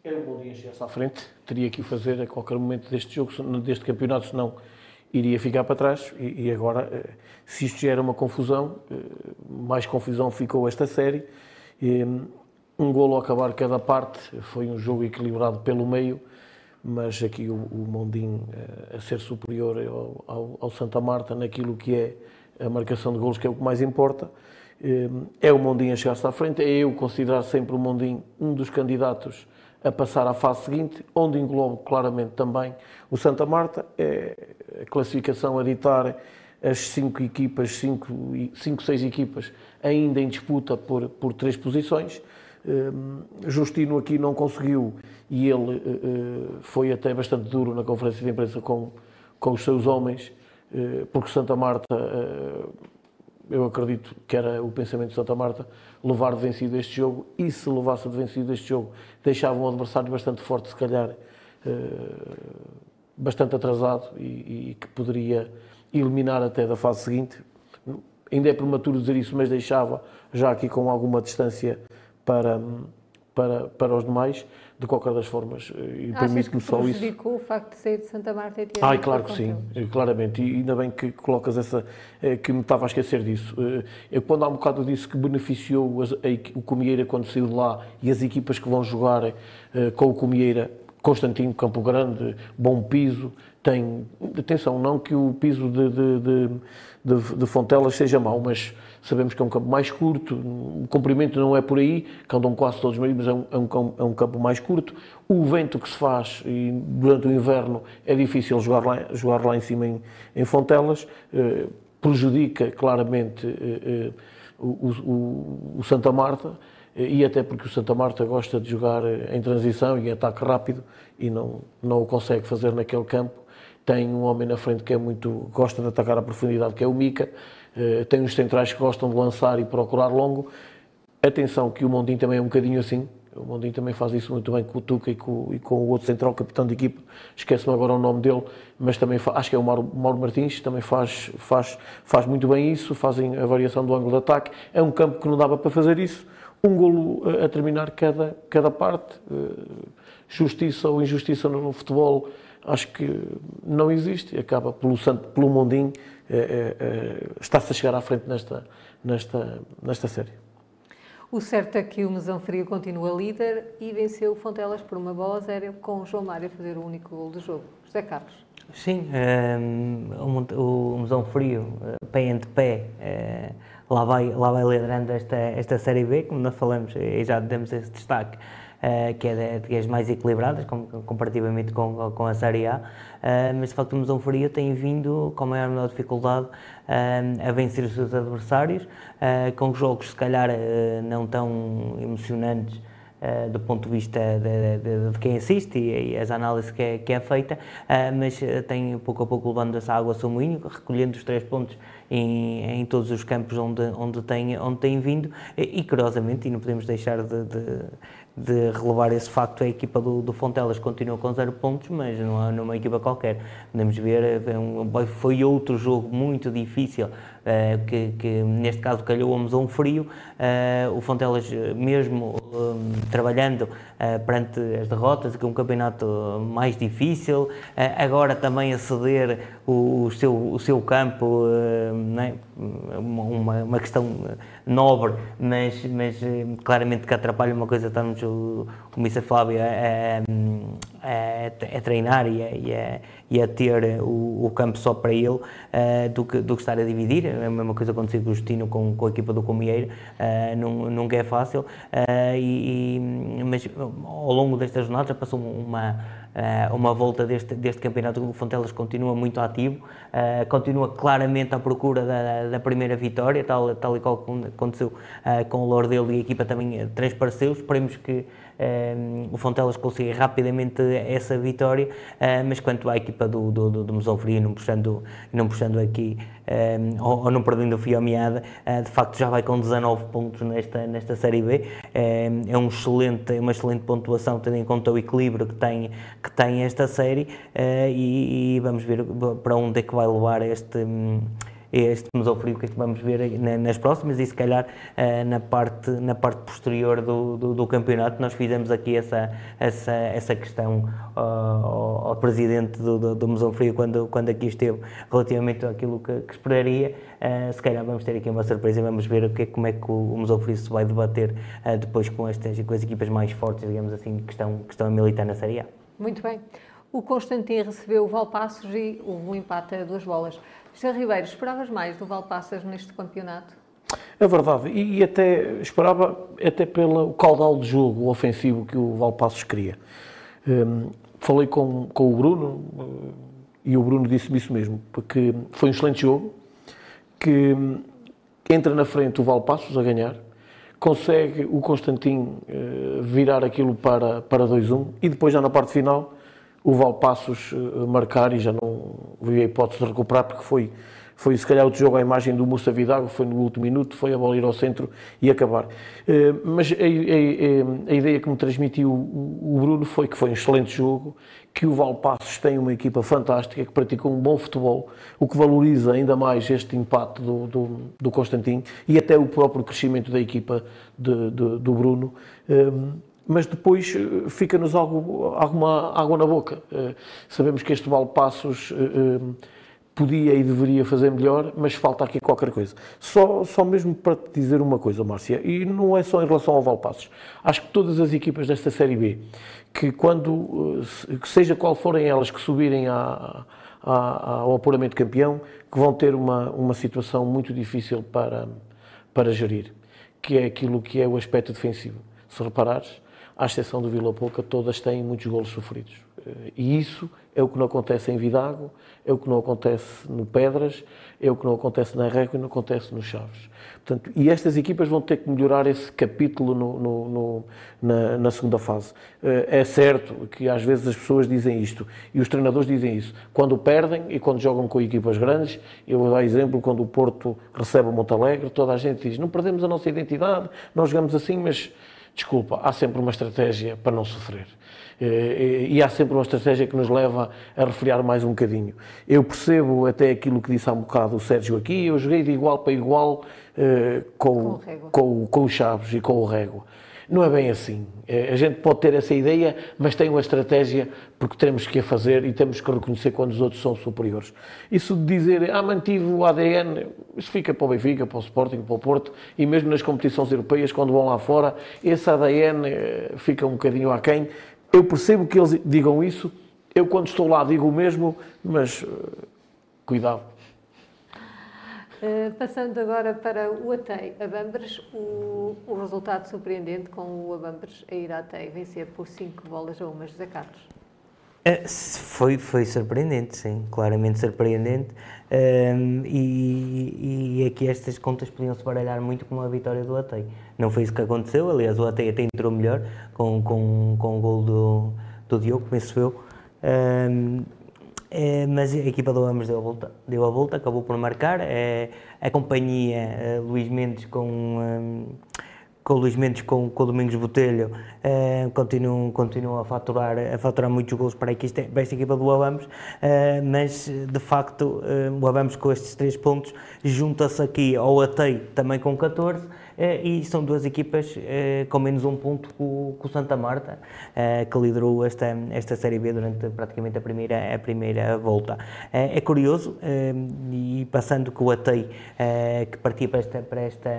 Era um bom dia à frente, teria que o fazer a qualquer momento deste jogo, deste campeonato, senão iria ficar para trás e, e agora, eh, se isto já era uma confusão, eh, mais confusão ficou esta série. Um golo a acabar cada parte, foi um jogo equilibrado pelo meio, mas aqui o, o Mondinho eh, a ser superior ao, ao, ao, Santa Marta naquilo que é a marcação de golos, que é o que mais importa. É o Mondinho a chegar-se à frente, é eu considerar sempre o Mondinho um dos candidatos a passar à fase seguinte, onde englobo claramente também o Santa Marta, é a classificação a ditar as cinco equipas, cinco, cinco seis equipas ainda em disputa por, por três posições. Um, Justino aqui não conseguiu e ele uh, foi até bastante duro na conferência de imprensa com, com os seus homens, uh, porque Santa Marta eu acredito que era o pensamento de Santa Marta, levar de vencido este jogo e se levasse de vencido este jogo, deixava um adversário bastante forte, se calhar bastante atrasado e, e, que poderia eliminar até da fase seguinte. Ainda é prematuro dizer isso, mas deixava já aqui com alguma distância para, para, para os demais de qualquer das formas. E permite-me só isso. prejudicou o facto de sair de Santa Marta e ter Ai, claro que sim, claramente. E ainda bem que colocas essa, eh, que me estava a esquecer disso. Eh, eu, quando há um bocado disse que beneficiou o Comieira quando saiu de lá e as equipas que vão jogar eh, com o Comieira, Constantino, Campo Grande, bom piso, tem, atenção, não que o piso de, de, de, de, de Fontelas seja mau, mas sabemos que é um campo mais curto, o comprimento não é por aí, que andam quase todos meio, mas é um, é um, é um campo mais curto. O vento que se faz e durante o inverno é difícil jogar lá, jogar lá em cima em, em Fontelas, eh, prejudica claramente eh, o, o, o Santa Marta, e até porque o Santa Marta gosta de jogar em transição e em ataque rápido e não, não o consegue fazer naquele campo. Tem um homem na frente que é muito gosta de atacar a profundidade, que é o Mica. Eh, tem uns centrais que gostam de lançar e procurar longo. Atenção que o Mondinho também é um bocadinho assim. O Mondinho também faz isso muito bem com o Tuca e com, e com o outro central, capitão de equipe. Esquece-me agora o nome dele, mas também acho que é o Mauro, Mauro Martins, também faz, faz, faz muito bem isso, fazem a variação do ângulo de ataque. É um campo que não dava para fazer isso um golo a, terminar cada, cada parte. Eh, justiça ou injustiça no futebol acho que não existe. Acaba pelo, santo, pelo mundinho, é, é, está-se a chegar à frente nesta, nesta, nesta série. O certo é que o Mesão Frio continua líder e venceu o Fontelas por uma bola zero com o João Mário a fazer o único gol do jogo. José Carlos. Sim, um, o, o Mesão Frio, pé ante pé, lá vai, lá vai liderando esta, esta Série B, como nós falamos e já demos esse destaque. Uh, que é de, as mais equilibradas, com, comparativamente com, com a Série A, uh, mas de facto o Mesão Frio tem vindo com maior menor dificuldade uh, a vencer os seus adversários, com jogos se calhar não tão emocionantes do ponto de vista de, de, de quem assiste e, e, as análises que é, que é feita, mas tem pouco a pouco levando essa água ao seu moinho, recolhendo os três pontos em, em todos os campos onde, onde, tem, onde tem vindo e, curiosamente, e não podemos deixar de, de de relevar esse facto, a equipa do, do Fontelas continua com zero pontos, mas não é numa equipa qualquer. Podemos ver, um, foi outro jogo muito difícil, uh, que, que, neste caso calhou a um frio. Uh, o Fontelas, mesmo um, trabalhando perante as derrotas, que é um campeonato mais difícil, agora também a ceder o, o, seu, o seu campo, é? uma, uma questão nobre, mas, mas claramente que atrapalha uma coisa, estamos o, o Mr. Flávio a, a, a, treinar e a, e a, e a ter o, o, campo só para ele uh, do, que, do que estar a dividir. É a mesma coisa aconteceu com o Justino com, com a equipa do Comieiro, uh, não, nunca é fácil, uh, e, mas ao longo desta jornada já passou uma uma volta deste, deste campeonato. O Fontelas continua muito ativo, uh, continua claramente à procura da, da primeira vitória, tal, tal e qual aconteceu uh, com o Lordelo e a equipa também transpareceu. Esperemos que o Fontelas consiga rapidamente essa vitória, mas quanto à equipa do, do, do, do não puxando, não puxando aqui ou, ou, não perdendo o fio à meada, de facto já vai com 19 pontos nesta, nesta Série B. é um excelente, uma excelente pontuação, tendo em conta o equilíbrio que tem, que tem esta série e, e vamos ver para onde é que vai levar este este Museu Frio que vamos ver nas próximas e se calhar eh, na parte, na parte posterior do, do, do campeonato nós fizemos aqui essa, essa, essa questão ao, ao presidente do, do, do, Museu Frio quando, quando aqui esteve relativamente àquilo que, que esperaria. Uh, se calhar vamos ter aqui uma surpresa e vamos ver o que, como é que o, o Museu Frio se vai debater depois com, estas, com as equipas mais fortes, digamos assim, que estão, que estão a militar na Série A. Muito bem. O Constantin recebeu o Valpassos e um empate a duas bolas. José Ribeiro, esperavas mais do Valpassas neste campeonato? É verdade, e, e até esperava, até pelo caudal de jogo ofensivo que o Valpassos queria. Um, falei com, com o Bruno uh, e o Bruno disse-me isso mesmo, porque foi um excelente jogo, que um, entra na frente o Valpassos a ganhar, consegue o Constantin uh, virar aquilo para, para 2-1 e depois já na parte final o Valpassos uh, marcar e já não vi a hipótese de recuperar porque foi, foi se calhar outro jogo, a imagem do Musa Vidago, foi no último minuto, foi a bola ir ao centro e acabar. Uh, mas a, a, a, ideia que me transmitiu o, Bruno foi que foi um excelente jogo, que o Valpassos tem uma equipa fantástica, que pratica um bom futebol, o que valoriza ainda mais este empate do, do, do Constantino e até o próprio crescimento da equipa de, de, do Bruno. Mas depois eh, fica-nos alguma água na boca. Eh, sabemos que este Vale Passos eh, podia e deveria fazer melhor, mas falta aqui qualquer coisa. Só, só mesmo para te dizer uma coisa, Márcia, e não é só em relação ao Valpassos. Acho que todas as equipas desta Série B, que quando, seja qual forem elas que subirem à, à, ao apuramento campeão, que vão ter uma, uma situação muito difícil para, para gerir, que é aquilo que é o aspecto defensivo. Se reparares, à exceção do Vila Pouca, todas têm muitos golos sofridos. Eh, E isso é o que não acontece em Vidago, é o que não acontece no Pedras, é o que não acontece na Régua e não acontece no Chaves. Portanto, e estas equipas vão ter que melhorar esse capítulo no- no- no- na, na segunda fase. Eh, É certo que às vezes as pessoas dizem isto e os treinadores dizem isso. Quando perdem e quando jogam com equipas grandes, eu vou dar exemplo, quando o Porto recebe o Montalegre, toda a gente diz, não perdemos a nossa identidade, nós jogamos assim, mas desculpa, há sempre uma estratégia para não sofrer. Eh, E há sempre uma estratégia que nos leva a refriar mais um bocadinho. Eu percebo até aquilo que disse há um bocado o Sérgio aqui, eu joguei de igual para igual eh, com, o Régua. com, com o Chaves e com o Régua. Não é bem assim. Eh, A gente pode ter essa ideia, mas tem uma estratégia porque temos que a fazer e temos que reconhecer quando os outros são superiores. Isso de dizer, ah, mantive o ADN, isso fica para o Benfica, para o Sporting, para o Porto e mesmo nas competições europeias, quando vão lá fora, esse ADN eh, fica um bocadinho aquém. Eu percebo que eles digam isso, eu quando estou lá digo o mesmo, mas eh, cuidado. Uh, passando agora para o Atei Abambres, o, o resultado surpreendente com o Abambres a ir a Atei vencer por 5 bolas a uma José Carlos. Eh, Foi, foi surpreendente, sim, claramente surpreendente. Ehm, e, e aqui estas contas podiam se baralhar muito com a vitória do Atei. Não foi isso que aconteceu, aliás, o Atei até entrou melhor com, com, com o gol do, do Diogo, penso eu. Ehm, eh, mas a equipa do Amos deu a volta, deu a volta acabou por marcar. Eh, a companhia eh, Luís Mendes com. ehm, com o Luís Mendes, com, com o Domingos Botelho, eh, continuam, continuam a, faturar, a faturar muitos gols para, aqui, para esta equipa do Abamos, eh, mas de facto eh, o Abamos com estes três pontos junta-se aqui ao Atei também com 14 eh, e são duas equipas eh, com menos um ponto que o, Santa Marta, eh, que liderou esta, esta Série B durante praticamente a primeira, a primeira volta. Eh, é curioso, eh, e passando com o Atei, eh, que partia para esta, para, esta,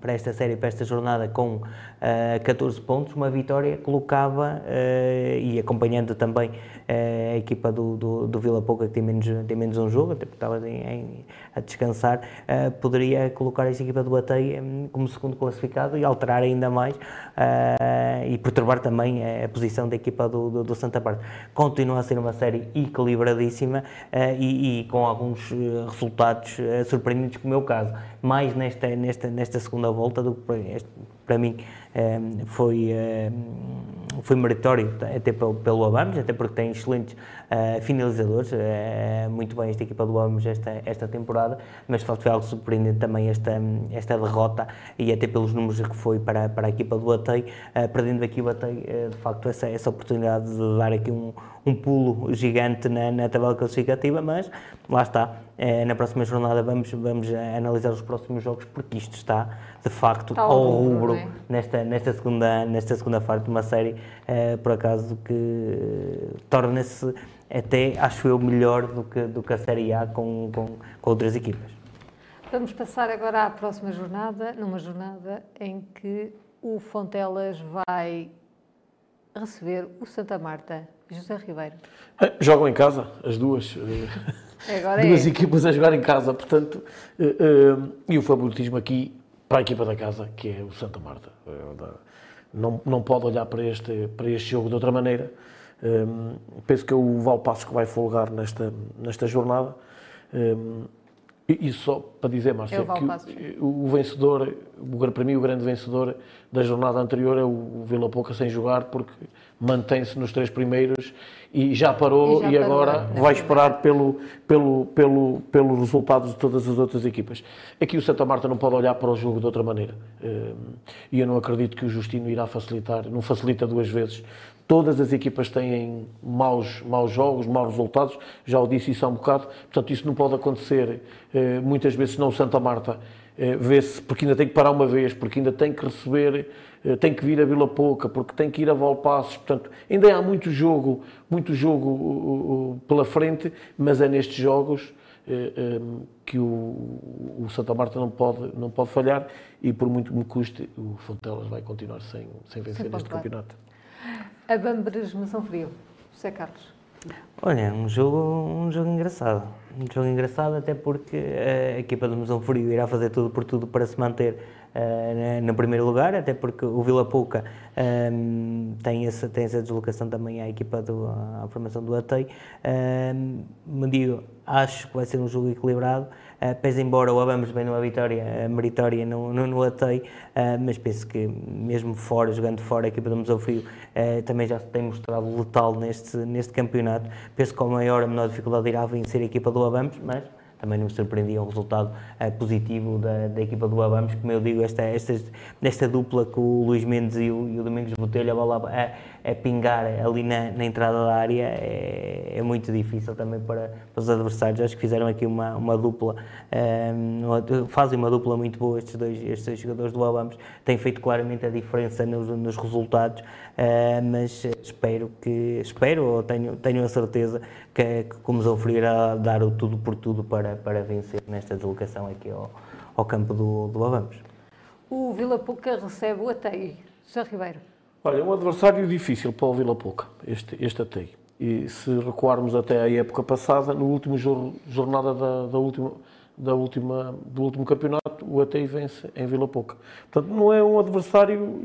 para esta série, para esta jornada com eh, 14 pontos, uma vitória colocava, eh, e acompanhando também eh, a equipa do, do, do Vila Pouca, que tem menos, tem menos um jogo, até porque estava em, a descansar, eh, poderia colocar esta equipa do Atei hum, como segundo classificado e alterar ainda mais eh, e perturbar também a, posição da equipa do, do, do Santa Marta. Continua a ser uma série equilibradíssima eh, e, e com alguns eh, resultados eh, surpreendentes, como é o caso, mais nesta, nesta, nesta segunda volta do que para, este- para mim eh, foi, eh, foi meritório até pelo, pelo Abamos, até porque tem excelentes eh, finalizadores, eh, muito bem esta equipa do Abamos esta, esta temporada, mas de facto foi algo surpreendente também esta, esta derrota e até pelos números que foi para, para a equipa do Atei, eh, perdendo aqui o Atei, de facto essa, essa oportunidade de dar aqui um, um pulo gigante na, na tabela classificativa, mas lá está, na próxima jornada vamos, vamos analisar os próximos jogos porque isto está de facto Está ao rubro, rubro é? nesta, nesta, segunda, nesta segunda fase de uma série, por acaso, que torna-se até, acho eu, melhor do que, do que a Série A com, com, com outras equipas. Vamos passar agora à próxima jornada, numa jornada em que o Fontelas vai receber o Santa Marta. José Ribeiro. Eh, Jogam em casa, as duas. eh, Agora duas é. equipas a jogar em casa, portanto, eh, e o favoritismo aqui para a equipa da casa, que é o Santa Marta. Não, não pode olhar para este, para este jogo de outra maneira. Eh, penso que é o Valpasso que vai folgar nesta, nesta jornada. Eh, e e só para dizer, Márcia, É o que o, o vencedor, o, para mim o grande vencedor da jornada anterior é o Vila Pouca sem jogar, porque mantém-se nos três primeiros e já parou E e, já parou agora na vai esperar pelo, pelo, pelo, pelos resultados de todas as outras equipas. Aqui o Santa Marta não pode olhar para o jogo de outra maneira. Eh, E eu não acredito que o Justino irá facilitar, não facilita duas vezes. Todas as equipas têm maus, maus jogos, maus resultados, já o disse isso há um bocado, portanto isso não pode acontecer. Eh, Muitas vezes não o Santa Marta eh, vê-se, porque ainda tem que parar uma vez, porque ainda tem que receber, eh, tem que vir a Vila Pouca, porque tem que ir a Valpassos, portanto ainda há muito jogo, muito jogo pela frente, mas é nestes jogos que o, Santa Marta não pode, não pode falhar e por muito que me custe, o Fontelas vai continuar sem, sem vencer Sem neste pontuar. campeonato. Abambres, Mação Frio. José Carlos. Olha, é um jogo, um jogo engraçado. Um jogo engraçado até porque a equipa do Mesão Frio irá fazer tudo por tudo para se manter uh, no primeiro lugar, até porque o Vila Pouca um, tem, essa, tem essa deslocação também à equipa do, à formação do Atei. Um, me digo, acho que vai ser um jogo equilibrado. Uh, embora o vamos bem numa vitória uh, meritória no, no, no Atei, uh, mas penso que mesmo fora, jogando fora, a equipa do Museu Frio também já se tem mostrado letal neste, neste campeonato. Penso que com maior ou menor dificuldade irá vencer a equipa do Abamos, mas também não me surpreendia o resultado positivo da, da, equipa do Abamos. Como eu digo, esta, esta, esta dupla com o Luís Mendes e o, e o Domingos Botelho, a a, a pingar ali na, na, entrada da área é, é, muito difícil também para, para, os adversários. Acho que fizeram aqui uma, uma dupla, um, fazem uma dupla muito boa estes dois, estes dois jogadores do Abamos. Têm feito claramente a diferença nos, nos resultados, uh, mas espero que, espero ou tenho, tenho a certeza que, que como Zofri irá dar o tudo por tudo para, para vencer nesta deslocação aqui ao, ao campo do, do Avamos. O Vila Pouca recebe o Atei. José Ribeiro. Olha, um adversário difícil para o Vila Pouca, este, este Atei. E se recuarmos até à época passada, no último jor, jornada da, da última, da última, do último campeonato, o Atei vence em Vila Pouca. Portanto, não é um adversário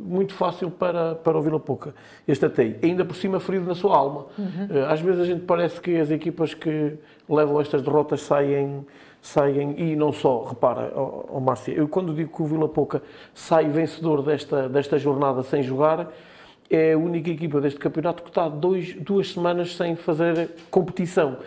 muito fácil para, para o Vila Pouca. Este Atei, ainda por cima ferido na sua alma. Uhum. Às vezes a gente parece que as equipas que levam estas derrotas saem, saem e não só, repara, oh, oh Márcia, eu quando digo que o Vila Pouca sai vencedor desta, desta jornada sem jogar, é a única equipa deste campeonato que está dois, duas semanas sem fazer competição.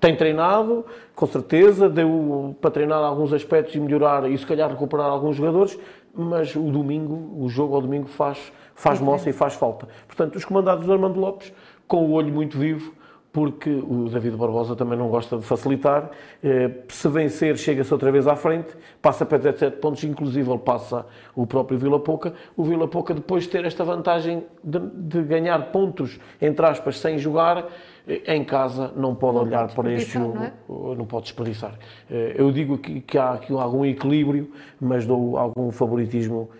Tem treinado, com certeza, deu para treinar alguns aspectos e melhorar e se calhar recuperar alguns jogadores, mas o domingo, o jogo ao domingo faz, faz moça e faz falta. Portanto, os comandados do Armando Lopes, com o olho muito vivo, porque o David Barbosa também não gosta de facilitar. Eh, se vencer, chega-se outra vez à frente, passa para 17 pontos, inclusive ele passa o próprio Vila Pouca. O Vila Pouca, depois de ter esta vantagem de, de ganhar pontos, entre aspas, sem jogar, eh, em casa não pode não olhar para este jogo, não, é? não, pode desperdiçar. Eh, eu digo que, que há aqui algum equilíbrio, mas dou algum favoritismo,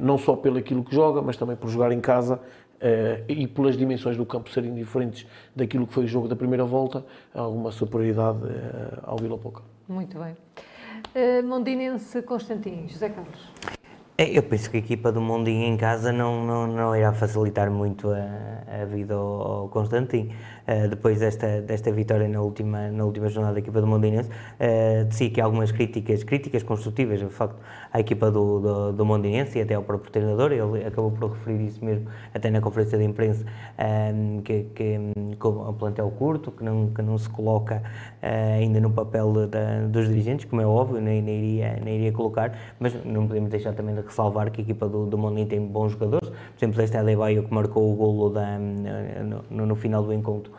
não só pelo aquilo que joga, mas também por jogar em casa Uh, e pelas dimensões do campo serem diferentes daquilo que foi o jogo da primeira volta, há alguma superioridade uh, ao Vila Pouca. Muito bem. Uh, Mondinense Constantin, José Carlos. É, eu penso que a equipa do Mondinho em casa não, não, não irá facilitar muito a, a vida ao, ao Constantin. Uh, depois desta, desta vitória na última, na última jornada da equipa do Mondinense, uh, de si que algumas críticas, críticas construtivas, de facto, à equipa do, do, do Mondinense e até ao próprio treinador, ele acabou por referir isso mesmo até na conferência de imprensa, um, que, que com o plantel curto, que não, que não se coloca uh, ainda no papel da, dos dirigentes, como é óbvio, nem, nem, iria, nem iria colocar, mas não podemos deixar também de ressalvar que a equipa do, do Mondinho tem bons jogadores, por exemplo, este Adebayo que marcou o golo da, no, no final do encontro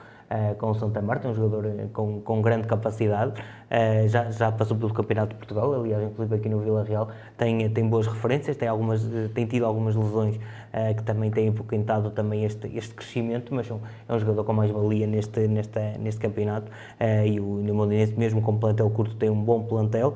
Com o Santa Marta, um jogador com, com grande capacidade, uh, já, já passou pelo Campeonato de Portugal, aliás, inclusive aqui no Vila Real, tem, tem boas referências, tem, algumas, tem tido algumas lesões uh, que também têm apoquentado também este, este crescimento, mas é um, é um jogador com mais valia neste, neste, neste campeonato uh, e o Mondinense, mesmo com plantel curto, tem um bom plantel.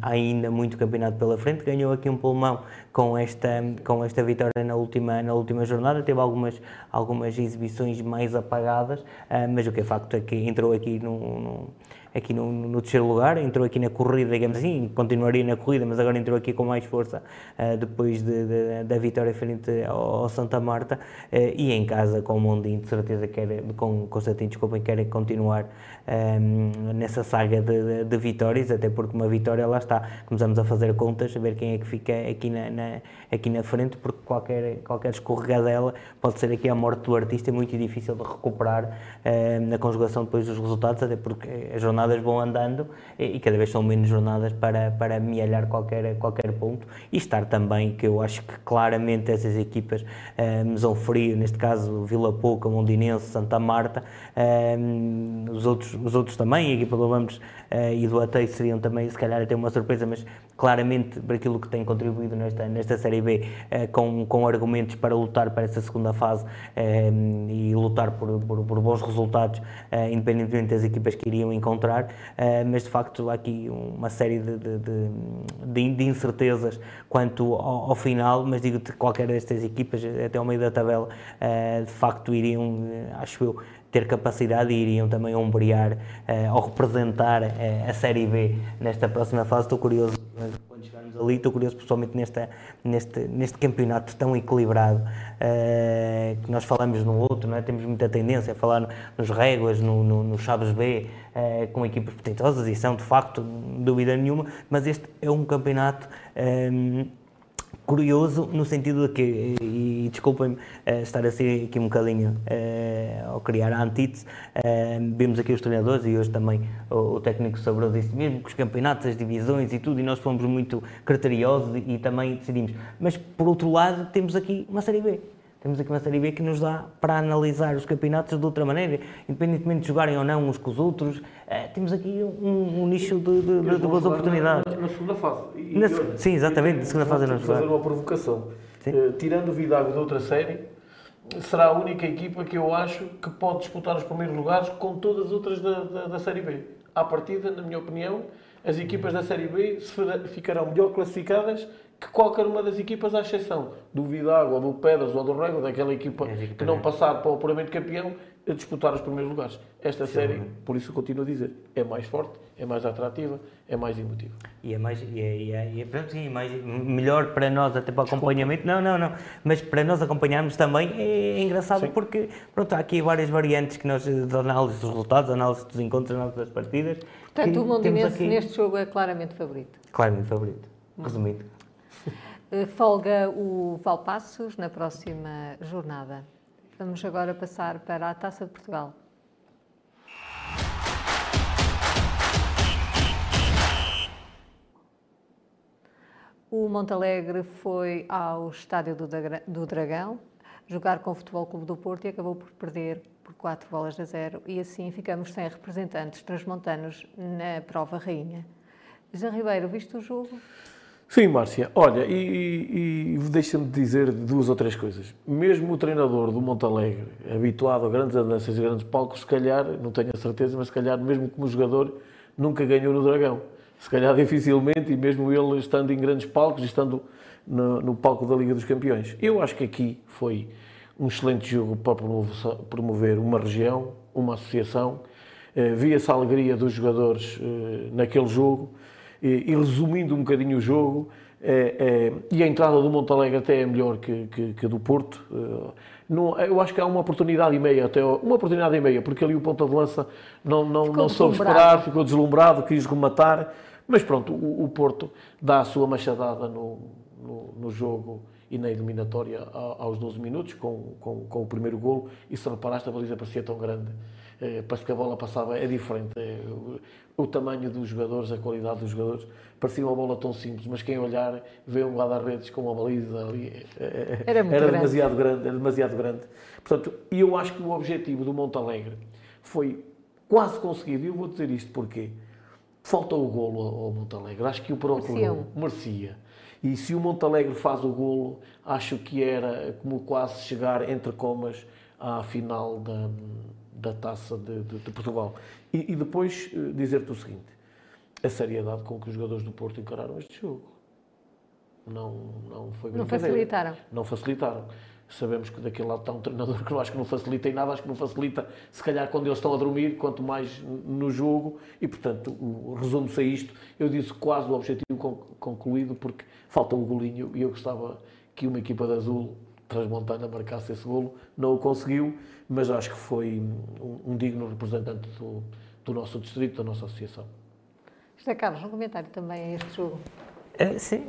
Há ainda muito campeonato pela frente, ganhou aqui um pulmão com esta, com esta vitória na última, na última jornada, teve algumas, algumas exibições mais apagadas, mas o que é facto é que entrou aqui num aqui no, no, terceiro lugar, entrou aqui na corrida, digamos assim, continuaria na corrida, mas agora entrou aqui com mais força uh, depois de, de, da vitória frente ao, ao Santa Marta uh, e em casa com o Mondinho, de certeza quer, com Constantino, desculpem, querem continuar um, ehm, nessa saga de, de, vitórias, até porque uma vitória lá está, começamos a fazer contas, a ver quem é que fica aqui na, na aqui na frente, porque qualquer, qualquer escorregadela pode ser aqui a morte do artista, é muito difícil de recuperar uh, na conjugação depois dos resultados, até porque a jornada jornadas vão andando e, e, cada vez são menos jornadas para, para amealhar qualquer, qualquer ponto. E estar também, que eu acho que claramente essas equipas, um, Mesão Frio, neste caso Vila Pouca, Mondinense, Santa Marta, um, os, outros, os outros também, a equipa do Vamos uh, e do Atei seriam também, se calhar até uma surpresa, mas claramente por aquilo que tem contribuído nesta, nesta Série B, uh, com, com argumentos para lutar para essa segunda fase uh, e lutar por, por, por bons resultados, independentemente das equipas que iriam encontrar, mas de facto há aqui uma série de, de, de, de incertezas quanto ao, ao, final, mas digo que qualquer destas equipas, até ao meio da tabela, de facto iriam, acho eu, ter capacidade e iriam também ombrear uh, ou representar uh, a Série B nesta próxima fase. Estou curioso quando chegarmos ali. Estou curioso, pessoalmente, nesta, neste, neste campeonato tão equilibrado uh, que nós falamos no outro, não é? temos muita tendência a falar no, nos Réguas, no, no, no Chaves B, uh, com equipas potentosas e são, de facto, dúvida nenhuma, mas este é um campeonato. Um, curioso no sentido de que, e, e desculpem-me uh, estar a ser aqui um bocadinho uh, ao criar a antítese, uh, vimos aqui os treinadores e hoje também o, o técnico sobrou disse mesmo que os campeonatos, as divisões e tudo, e nós fomos muito criteriosos e, e também decidimos. Mas por outro lado, temos aqui uma Série B. Temos aqui uma Série B que nos dá para analisar os campeonatos de outra maneira, independentemente de jogarem ou não uns com os outros. Eh, temos aqui um, um nicho de, de, de, de boas oportunidades. Na, na, segunda fase. E, na, eu, sim, exatamente, na segunda fase vamos fazer uma provocação. Uh, tirando o Vidago de outra série, será a única equipa que eu acho que pode disputar os primeiros lugares com todas as outras da, da, da Série B. À partida, na minha opinião, as equipas da Série B ficarão melhor classificadas que qualquer uma das equipas, à exceção do Vidago, ou do Pedras, ou do Rego, daquela equipa é que não passar para o apuramento campeão, a disputar os primeiros lugares. Esta Sim. série, por isso continuo a dizer, é mais forte, é mais atrativa, é mais emotiva. E é mais, e é, e é, e é, pronto, sim, mais, melhor para nós até para o acompanhamento, não, não, não, mas para nós acompanharmos também é, é engraçado sim. porque, pronto, há aqui várias variantes que nós, de análise dos resultados, análise dos encontros, análise das partidas. Portanto, o Mondinense aqui... neste jogo é claramente favorito. Claramente favorito, resumido. Eh, folga o Valpassos na próxima jornada. Vamos agora passar para a Taça de Portugal. O Montalegre foi ao Estádio do Dragão jogar com o Futebol Clube do Porto e acabou por perder por 4 bolas a 0 e assim ficamos sem representantes transmontanos na prova rainha. José Ribeiro, viste o jogo? Sim, Márcia. Olha, e, e deixa-me dizer duas ou três coisas. Mesmo o treinador do Montalegre, habituado a grandes andanças e grandes palcos, se calhar, não tenho a certeza, mas se calhar, mesmo como jogador, nunca ganhou no Dragão. Se calhar dificilmente, e mesmo ele estando em grandes palcos, estando no, no palco da Liga dos Campeões. Eu acho que aqui foi um excelente jogo para promover uma região, uma associação. Eh, Via-se a alegria dos jogadores eh, naquele jogo e, resumindo um bocadinho o jogo, é, é, e a entrada do Montalegre até é melhor que, que, que do Porto. Eh, não, eu acho que há uma oportunidade e meia, até uma oportunidade e meia, porque ali o ponta de lança não, não, não soube esperar, ficou deslumbrado, quis rematar, mas pronto, o, o Porto dá a sua machadada no, no, no jogo e na eliminatória aos 12 minutos, com, com, com o primeiro golo, e se reparaste, a baliza parecia tão grande parece que a bola passava, é diferente. É, o, tamanho dos jogadores, a qualidade dos jogadores, parecia uma bola tão simples, mas quem olhar vê um guarda-redes com uma baliza ali. É era, era demasiado grande. Era demasiado grande. Portanto, eu acho que o objetivo do Montalegre foi quase conseguido, e eu vou dizer isto porque faltou o golo ao Montalegre. Acho que o próprio merecia. E se o Montalegre faz o golo, acho que era como quase chegar entre comas à final da da taça de, de, de Portugal. E, e depois uh, dizer-te o seguinte: a seriedade com que os jogadores do Porto encararam este jogo. Não, não foi Não facilitaram. Não facilitaram. Sabemos que daquele lado está um treinador que eu acho que não facilita em nada, acho que não facilita, se calhar, quando eles estão a dormir, quanto mais no jogo. E, portanto, resumo-se a isto. Eu disse quase o objetivo concluído, porque falta o golinho e eu gostava que uma equipa de azul transmontana marcasse esse golo. Não o conseguiu, mas acho que foi um, um digno representante do, do, nosso distrito, da nossa associação. José Carlos, um comentário também a este jogo. Uh, sim,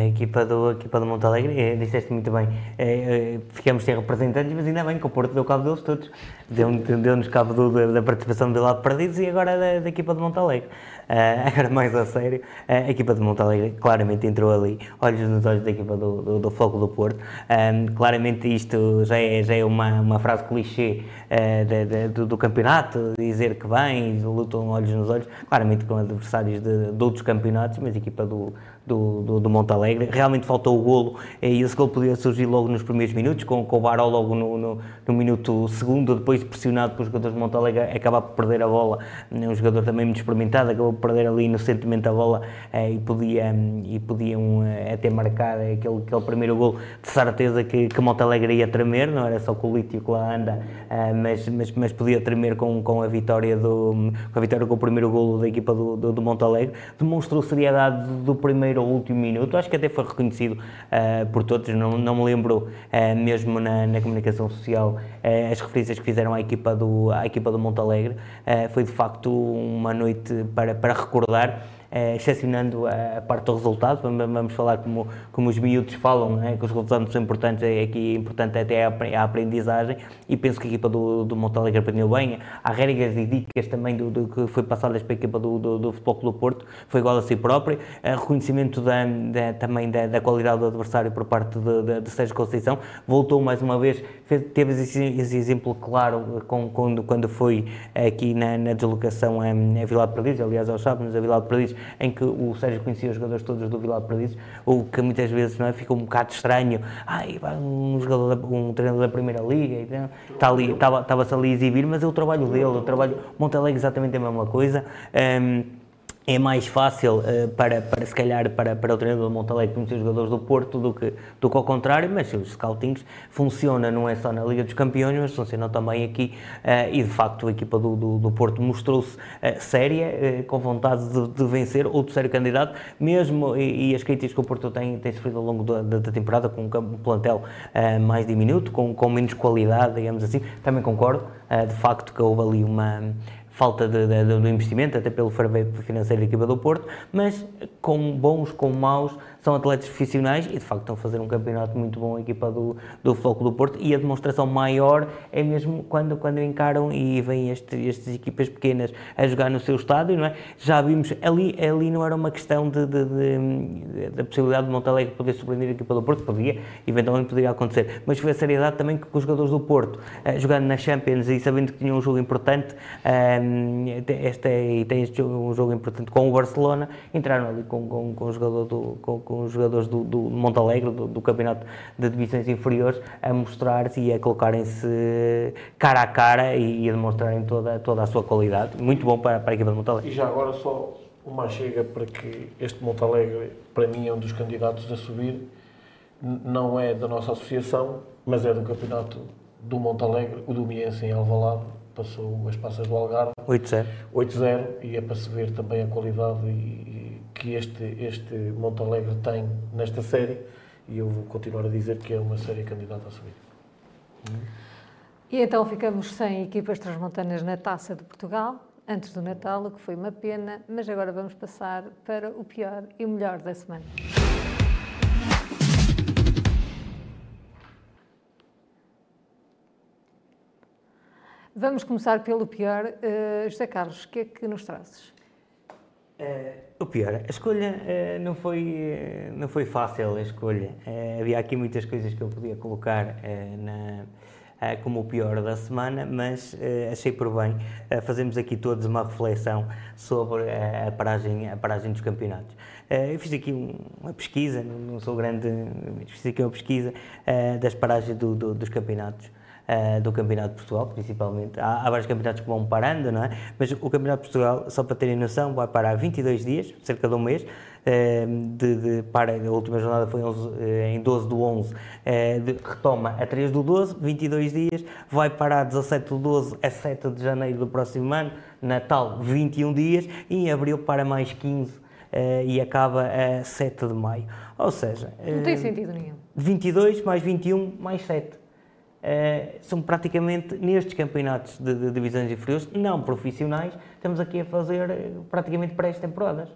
a equipa do, a equipa do Monte Alegre, eh, disseste muito bem, uh, ficamos sem representantes, mas ainda bem que o Porto deu cabo deles todos, deu-nos deu cabo do, da, da, participação do lado perdidos e agora da, da equipa do Monte Alegre. Uh, agora mais a sério, uh, a equipa de Montalegre claramente entrou ali, olhos nos olhos da equipa do, do, do do Porto. Um, claramente isto já é, já é uma, uma frase clichê uh, de, de, do, do, campeonato, dizer que vem, lutam olhos nos olhos, claramente com adversários de, de outros campeonatos, mas a equipa do, do, do, do Montalegre. Realmente faltou o golo e esse golo podia surgir logo nos primeiros minutos, com, com o Baró logo no, no, no, minuto segundo, depois pressionado pelos jogadores de Montalegre, acabar por perder a bola. Um jogador também muito experimentado, acabou perder ali inocentemente a bola eh, e, podia, e podiam eh, até marcar aquele, aquele primeiro gol de certeza que, que Montalegre ia tremer, não era só com o Lítio que lá anda, eh, mas, mas, mas podia tremer com, com, a vitória do, com a vitória com o primeiro golo da equipa do, do, do Montalegre. Demonstrou seriedade do primeiro ao último minuto, acho que até foi reconhecido uh, por todos, não, não me lembro uh, mesmo na, na, comunicação social uh, as referências que fizeram à equipa do, à equipa do Montalegre, foi de facto uma noite para, para recordar eh, excepcionando a, a, parte do resultado, vamos falar como, como os miúdos falam, né, que os resultados são importantes, é aqui importante até a, aprendizagem, e penso que a equipa do, do Montalegre aprendeu bem. Há regras e dicas também do, do que foi passadas para a equipa do, do, do Futebol Clube do Porto, foi igual a si própria. reconhecimento da, da, também da, da, qualidade do adversário por parte de, de, de Sérgio Conceição, voltou mais uma vez, fez, teve esse, esse, exemplo claro com, quando, quando foi aqui na, na deslocação a, a Vila de Perdiz, aliás, aos sábados, a Vila Perdiz, em que o Sérgio conhecia os jogadores todos do Vila de Perdiz, o que muitas vezes não é, fica um bocado estranho. Ai, um, jogador, um treinador da Primeira Liga, então, está ali, estava-se ali a exibir, mas é o trabalho dele, o trabalho. Montalegre exatamente a mesma coisa. Um, é mais fácil uh, para, para, se calhar, para, para o treinador do Montalegre conhecer os jogadores do Porto do que, do que ao contrário, mas os scoutings funcionam não é só na Liga dos Campeões, mas funcionam também aqui uh, e de facto a equipa do, do, do Porto mostrou-se uh, séria, com vontade de, de, vencer, outro sério candidato, mesmo e, e, as críticas que o Porto tem, tem sofrido ao longo da, da temporada, com um plantel mais diminuto, com, com menos qualidade, digamos assim, também concordo, de facto que houve ali uma falta de, de, do investimento, até pelo fair financeiro da equipa do Porto, mas com bons, com maus, são atletas profissionais e de facto estão a fazer um campeonato muito bom a equipa do, do Foco do Porto e a demonstração maior é mesmo quando, quando encaram e vêm este, estas equipas pequenas a jogar no seu estádio, não é? Já vimos, ali, ali não era uma questão de, de, de, de possibilidade de Montalegre poder surpreender a equipa do Porto, podia, eventualmente poderia acontecer, mas foi a seriedade também que os jogadores do Porto, uh, jogando na Champions e sabendo que tinham um jogo importante, uh, este, e tem este jogo, um jogo importante com o Barcelona, entraram ali com, com, com o jogador do, com, com os jogadores do, do Montalegre, do, do, campeonato de divisões inferiores, a mostrar-se e a colocarem-se cara a cara e, e, a demonstrarem toda, toda a sua qualidade. Muito bom para, para a equipa de Montalegre. E já agora só uma chega para que este Montalegre, para mim, é um dos candidatos a subir. Não é da nossa associação, mas é do campeonato do Montalegre, o do Miense em Alvalade, passou as passas do Algarve. 8-0. 8-0 e é para se ver também a qualidade e, que este, este Montalegre tem nesta série e eu vou continuar a dizer que é uma série candidata a subir. E então ficamos sem equipas transmontanas na Taça de Portugal, antes do Natal, o que foi uma pena, mas agora vamos passar para o pior e o melhor da semana. Vamos começar pelo pior. Uh, José Carlos, o que é que nos trazes? Uh, o pior, a escolha uh, não, foi, uh, não foi fácil a escolha. havia aqui muitas coisas que eu podia colocar na, como o pior da semana, mas achei por bem fazermos aqui todos uma reflexão sobre a, paragem, a paragem dos campeonatos. eu fiz aqui uma pesquisa, não sou grande, fiz aqui uma pesquisa das paragens do, do, dos campeonatos uh, do Campeonato de Portugal, principalmente. Há, há, vários campeonatos que vão parando, não é? Mas o Campeonato de Portugal, só para terem noção, vai parar 22 dias, cerca de um mês. Uh, de, de, para, a última jornada foi 11, uh, em 12 do 11, de, retoma a 3 do 12, 22 dias, vai parar 17 do 12 a 7 de janeiro do próximo ano, Natal 21 dias, e em abril para mais 15 e acaba a 7 de maio. Ou seja, não tem sentido nenhum. 22 mais 21 mais 7. Uh, são praticamente nestes campeonatos de, de, divisões inferiores, não profissionais, estamos aqui a fazer eh, praticamente pré-temporadas.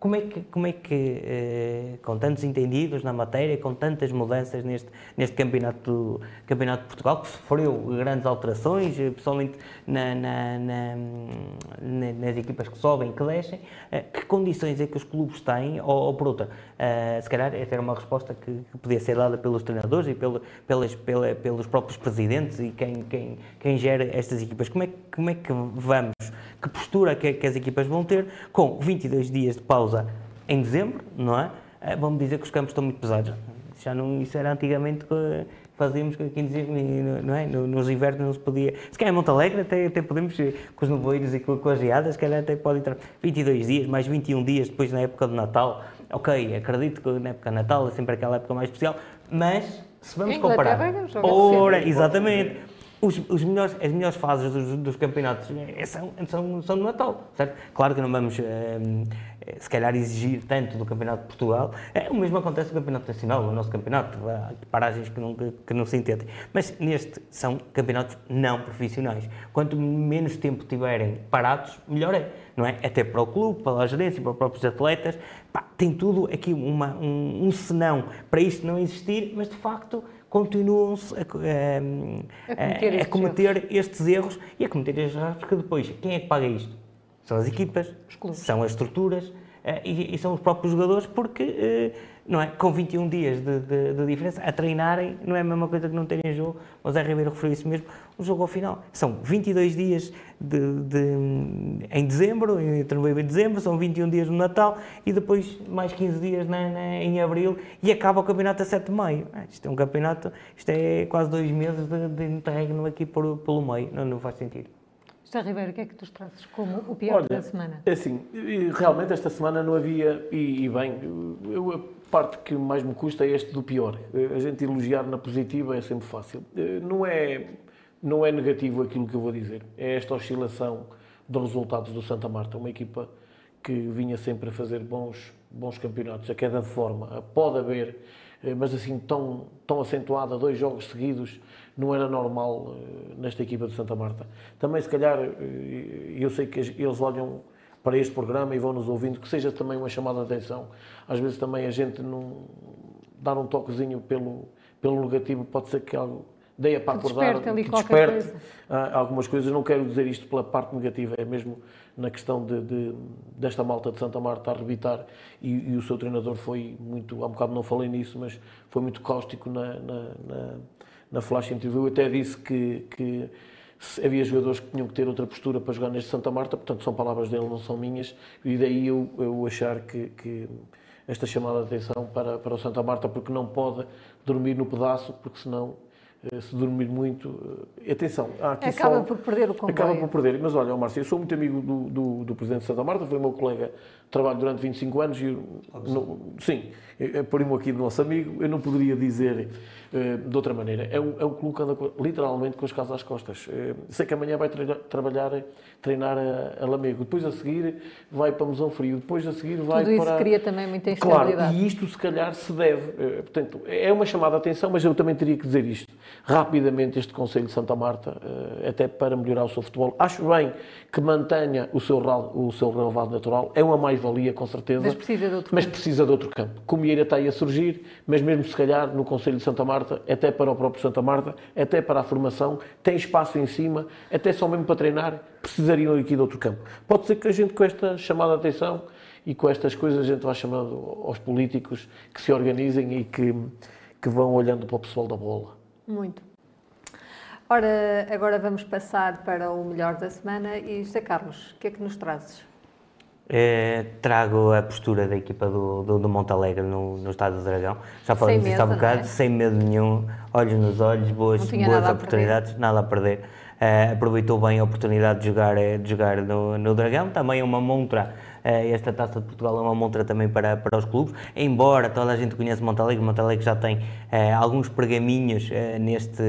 Como é que, como é que eh, com tantos entendidos na matéria, com tantas mudanças neste, neste campeonato, campeonato de Portugal, que sofreu grandes alterações, eh, pessoalmente na, na, na, nas equipas que sobem e que descem, eh, que condições é que os clubes têm, ou, ou por outra, se calhar esta era uma resposta que, que, podia ser dada pelos treinadores e pelo, pelas, pela, pelos próprios presidentes e quem, quem, quem gera estas equipas. Como é, como é que vamos que postura que, que as equipas vão ter, com 22 dias de pausa em dezembro, não é? Eh, vamos dizer que os campos estão muito pesados. Já não, isso era antigamente que fazíamos aqui em não é? Nos invernos não se podia. Se calhar em Montalegre até, até podemos, com os nevoeiros e com, com as geadas, se calhar até pode entrar 22 dias, mais 21 dias depois na época do Natal. Ok, acredito que na época do Natal é sempre aquela época mais especial, mas se vamos comparar. Ora, exatamente. Os, os melhores, as melhores fases dos, dos campeonatos eh, são, são, são no Natal, certo? Claro que não vamos, eh, se calhar, exigir tanto do Campeonato de Portugal. É, o mesmo acontece no Campeonato Nacional, no nosso campeonato. Há paragens que não, que não se entendem. Mas neste são campeonatos não profissionais. Quanto menos tempo tiverem parados, melhor é. Não é? Até para o clube, para a gerência, para os próprios atletas. Pá, tem tudo aqui uma, um, um senão para isto não existir, mas de facto continuam-se a, a, A cometer a, cometer estes erros e a cometer estes erros, porque depois, quem é que paga isto? São as equipas, são as estruturas eh, e, e são os próprios jogadores, porque eh, não é, com 21 dias de, de- de diferença, a treinarem, não é a mesma coisa que não terem jogo, o Zé Ribeiro referiu isso mesmo, o jogo ao final. São 22 dias de, de- em dezembro, entre novembro e dezembro, são 21 dias no Natal e depois mais 15 dias na- na- em abril e acaba o campeonato a 7 de maio. Ah, Isto é um campeonato, isto é quase dois meses de, de interregno aqui por, pelo meio, não, não faz sentido. José Ribeiro, o que é que tu trazes como o pior da semana? É assim, realmente esta semana não havia, e, e bem, eu, a parte que mais me custa é este do pior. Eh, A gente elogiar na positiva é sempre fácil. Eh, Não é, não é negativo aquilo que eu vou dizer, é esta oscilação dos resultados do Santa Marta, uma equipa que vinha sempre a fazer bons, bons campeonatos, a queda de forma. Pode haver, eh, mas assim tão, tão acentuada, dois jogos seguidos, não era normal nesta equipa de Santa Marta. Também, se calhar, eu sei que eles olham para este programa e vão nos ouvindo, que seja também uma chamada de atenção. Às vezes também a gente não dar um toquezinho pelo, pelo negativo, pode ser que algo deia para Que acordar, desperte ali que desperte ah, algumas coisas. Não quero dizer isto pela parte negativa, é mesmo na questão de, de- desta malta de Santa Marta a arrebitar e, e o seu treinador foi muito, há um bocado não falei nisso, mas foi muito cáustico na, na, na, na flash interview. Eu até disse que, que havia jogadores que tinham que ter outra postura para jogar neste Santa Marta, portanto são palavras dele, não são minhas, e daí eu, eu achar que, que esta chamada de atenção para, para o Santa Marta, porque não pode dormir no pedaço, porque senão, eh, se dormir muito. eh, Atenção, há aqui Acaba só- por perder o comboio. Acaba por perder. Mas olha, Márcio, eu sou muito amigo do, do, do Presidente de Santa Marta, foi meu colega trabalho durante 25 anos e não- sim, é por um aqui do nosso amigo, eu não poderia dizer eh, de outra maneira. É um, é um clube que anda literalmente com as casas às costas. Eh, sei que amanhã vai treina- trabalhar, treinar a, a Lamego, depois a seguir vai para Mosão Frio, depois a seguir vai Tudo isso para... cria também muita Claro, instabilidade. e isto se calhar se deve, eh, portanto, é uma chamada de atenção, mas eu também teria que dizer isto. Rapidamente este Conselho de Santa Marta, até para melhorar o seu futebol, acho bem que mantenha o seu, o seu relevado natural, é uma mais-valia com certeza. Mas precisa de outro Mas campo. precisa de outro campo. Comieira está aí a surgir, mas mesmo se calhar no Conselho de Santa Marta, até para o próprio Santa Marta, até para a formação, tem espaço em cima, até só mesmo para treinar, precisariam aqui de outro campo. Pode ser que a gente com esta chamada de atenção e com estas coisas a gente vá chamando aos políticos que se organizem e que, que vão olhando para o pessoal da bola. Muito. Ora, agora vamos passar para o melhor da semana e José Carlos, o que é que nos trazes? Eh, trago a postura da equipa do, do, do Montalegre no, no Estádio do Dragão. Já falamos Sem disso há medo, bocado, é? sem medo nenhum, olhos nos olhos, boas, boas nada a oportunidades, nada a perder. Eh, aproveitou bem a oportunidade de jogar, eh, de jogar no, no Dragão. Também é uma montra, eh, esta taça de Portugal é uma montra também para, para os clubes. Embora toda a gente conheça Montalegre, Montalegre já tem alguns pergaminhos neste.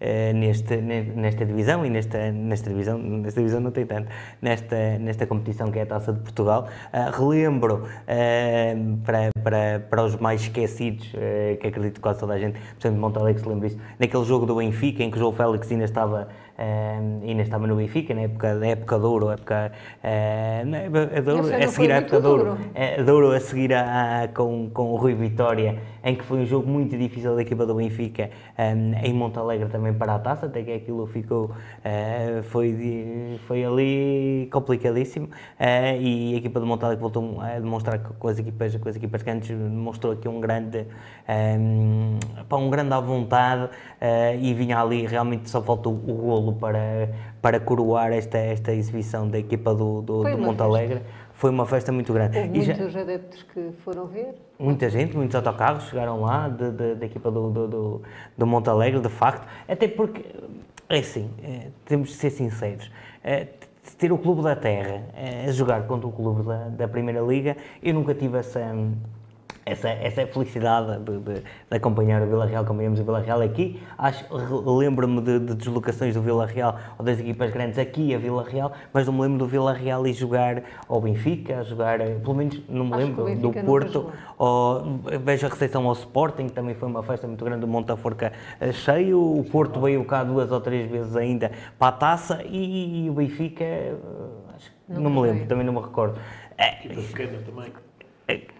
Eh, neste, ne- nesta divisão e nesta, nesta divisão, nesta divisão não tem tanto, nesta, nesta competição que é a Taça de Portugal. Ah, relembro ah, para, para, para os mais esquecidos, eh, que acredito que quase toda a gente, portanto, Montalegre se lembra disso, naquele jogo do Benfica em que o João Félix ainda estava, ah, ainda estava no Benfica, na época, na época de ouro, época, ah, é de ouro, a seguir à época de ouro, duro. é, de ouro a seguir a, a- com, com o Rui Vitória, em que foi um jogo muito difícil da equipa do Benfica, um, em Montalegre também para a taça, até que aquilo ficou, uh, foi, foi ali complicadíssimo, uh, e a equipa de Montalegre voltou a demonstrar que com as equipas, com as equipas que antes demonstrou aqui um grande, um, pá, um grande à vontade, uh, e vinha ali, realmente só faltou o golo para, para coroar esta, esta exibição da equipa do, do, do Montalegre. Foi uma festa muito grande. Houve E já- muitos adeptos que foram ver. Muita gente, muitos autocarros chegaram lá de- de- da equipa do, do, do, do Montalegre, de facto, até porque, é assim, eh, temos de ser sinceros, t- ter o clube da terra eh, a jogar contra o clube da, da Primeira Liga, eu nunca tive essa, essa, essa felicidade de, de, de acompanhar o Vila Real, acompanhamos o Vila Real aqui. Acho, lembro-me de, de deslocações do Vila Real ou das equipas grandes aqui a Vila Real, mas não me lembro do Vila Real e jogar ao Benfica, a jogar, eh, pelo menos não me lembro do Porto, ou, vejo a recepção ao Sporting, que também foi uma festa muito grande, o Montaforca eh, cheio, o Porto veio cá duas ou três vezes ainda para a taça e, o Benfica, eh, acho que Nunca não me lembro, também não me recordo. É, Pequena também.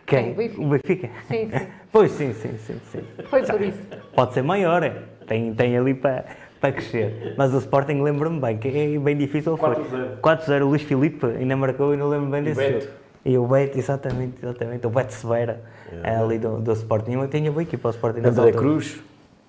Quem? o Benfica. O Benfica? Sim, sim. Pois sim, sim, sim, sim. Foi por isso. Pode ser maior, é. tem, tem ali para para crescer. Mas o Sporting lembra-me bem, que é bem difícil. Foi 4-0. 4-0, o Luís Filipe ainda marcou e não lembro bem E desse Beto. jogo. E o Beto, exatamente, exatamente. O Beto Severa, É. ali do, do Sporting. Eu tinha boa equipa ao Sporting. André. Cruz.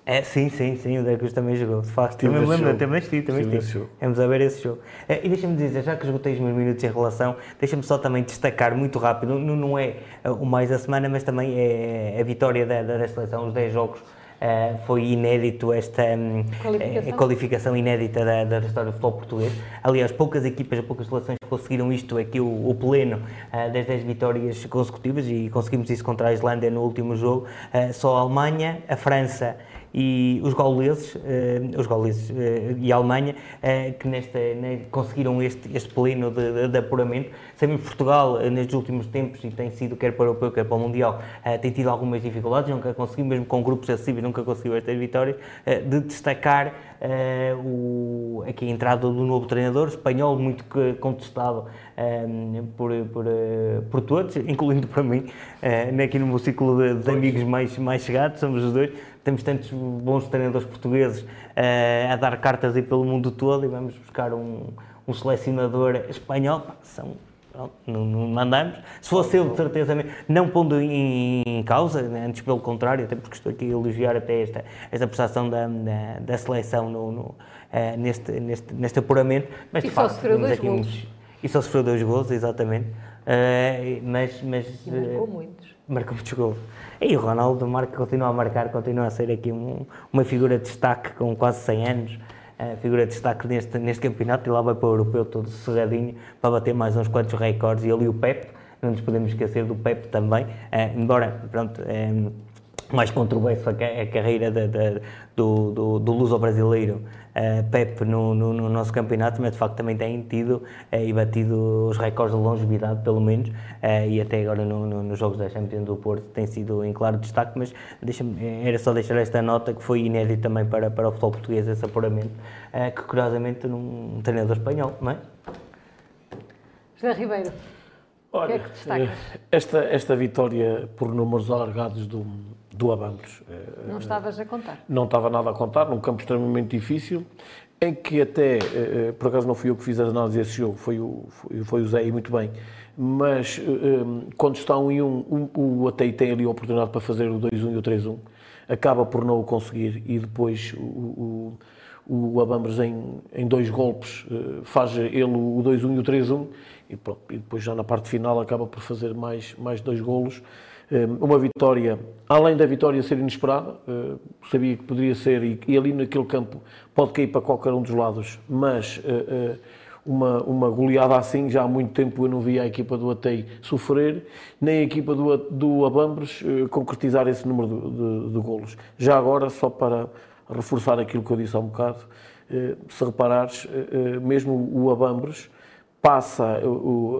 É, sim, sim, sim, o Cruz também jogou, de facto. Estive Também lembro, também estive, também Estive. Vamos a ver esse jogo. Eh, E deixa-me dizer, já que esgotei os meus minutos em relação, deixa-me só também destacar muito rápido, não, não é eh, o mais da semana, mas também é a vitória da, da seleção, os 10 jogos. eh, foi inédito esta hum, Qualificação. eh, qualificação inédita da, da história do futebol português. Aliás, poucas equipas, poucas seleções conseguiram isto aqui, o, o pleno eh, das 10 vitórias consecutivas e conseguimos isso contra a Islândia no último jogo. Eh, só a Alemanha, a França e os gauleses, eh, os gauleses eh, e a Alemanha, eh, que nesta, ne- conseguiram este, este pleno de, de, de apuramento. Sabemos que Portugal, nestes últimos tempos, e tem sido quer para o Europeu, quer para o Mundial, tem tido algumas dificuldades, nunca conseguiu, mesmo com grupos acessíveis, nunca conseguiu estas vitórias, de destacar o, aqui a entrada do novo treinador, espanhol, muito contestado por, por, por todos, incluindo para mim, eh, aqui no meu ciclo de, de amigos mais, mais chegados, somos os dois. Temos tantos bons treinadores portugueses eh, a dar cartas aí pelo mundo todo e vamos buscar um, um selecionador espanhol. Pá, são, não, não mandamos. Se fosse eu, de certeza, mesmo, não pondo em, em causa, né, antes pelo contrário, até porque estou aqui a elogiar até esta, esta prestação da, da, da seleção no, no, eh, neste, neste, neste apuramento. Mas, E de só facto, sofreu dois golos. uns- E só sofreu dois gols, exatamente. Eh, mas, mas, E marcou eh, muitos. Marcou muitos gols. E o Ronaldo marca, continua a marcar, continua a ser aqui um- uma figura de destaque com quase 100 anos. eh, figura de destaque neste, neste campeonato e lá vai para o europeu todo cerradinho para bater mais uns quantos recordes. E ali o Pep, não nos podemos esquecer do Pep também, eh, embora, pronto, eh, mais controverso a, ca- a carreira da- da- do, do, do luso-brasileiro eh, Pep no, no, no nosso campeonato, mas de facto também tem tido eh, e batido os recordes de longevidade, pelo menos, eh, e até agora no, no- nos Jogos da Champions do Porto tem sido em claro destaque, mas era só deixar esta nota que foi inédito também para, para o futebol português esse apuramento, que curiosamente num treinador espanhol, não é? José Ribeiro, o que é que esta, esta vitória por números alargados do, do Abambros. eh, Não estavas a contar. Não estava nada a contar, num campo extremamente difícil, em que até, eh, eh, por acaso não fui eu que fiz a análise desse jogo, foi o, foi, foi o Zé, e muito bem, mas quando está um e um, um, o ATI tem ali a oportunidade para fazer o 2-1 e o 3-1, acaba por não o conseguir e depois o, o, o Abambres em, em dois golpes faz ele o 2-1 e o 3-1 e, pronto, e depois já na parte final acaba por fazer mais, mais dois golos. Eh, Uma vitória, além da vitória ser inesperada, eh, sabia que poderia ser, e, ali naquele campo pode cair para qualquer um dos lados, mas eh, uma, uma goleada assim, já há muito tempo eu não via a equipa do Atei sofrer, nem a equipa do, do Abambres concretizar esse número de, de, de golos. Já agora, só para reforçar aquilo que eu disse há um bocado, se reparares, mesmo o Abambres passa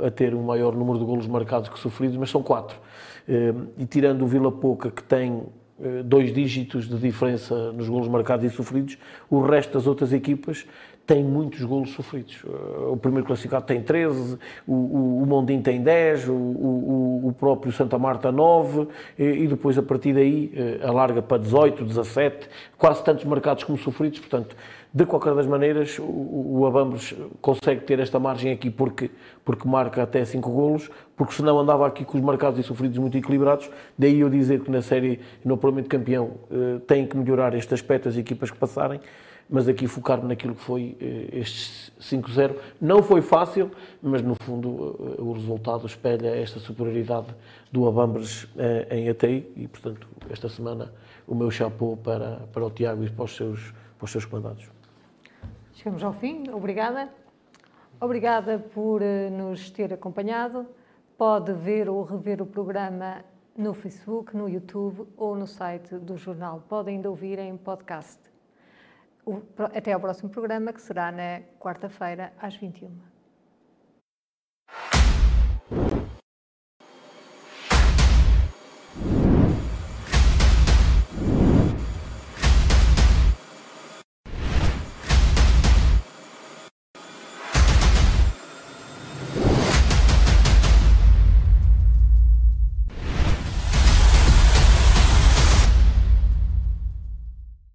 a ter um maior número de golos marcados que sofridos, mas são quatro. Eh, E tirando o Vila Pouca, que tem eh, dois dígitos de diferença nos golos marcados e sofridos, o resto das outras equipas tem muitos golos sofridos. Eh, O primeiro classificado tem 13, o, o, o Mondim tem 10, o, o, o próprio Santa Marta 9, e, e depois a partir daí eh, alarga para 18, 17, quase tantos marcados como sofridos, portanto, de qualquer das maneiras, o, o consegue ter esta margem aqui porque, porque marca até 5 golos, porque senão andava aqui com os marcados e sofridos muito equilibrados. Daí eu dizer que na série, no apuramento de campeão, eh, tem que melhorar este aspecto as equipas que passarem, mas aqui focar-me naquilo que foi eh, estes 5-0. Não foi fácil, mas no fundo eh, o resultado espelha esta superioridade do Abambres em ATI e, portanto, esta semana o meu chapéu para, para o Tiago e para os seus, para os seus comandados. Chegamos ao fim, obrigada. Obrigada por eh, nos ter acompanhado. Pode ver ou rever o programa no Facebook, no YouTube ou no site do jornal. Podem ainda ouvir em podcast. Até ao próximo programa, que será na quarta-feira, às 21h.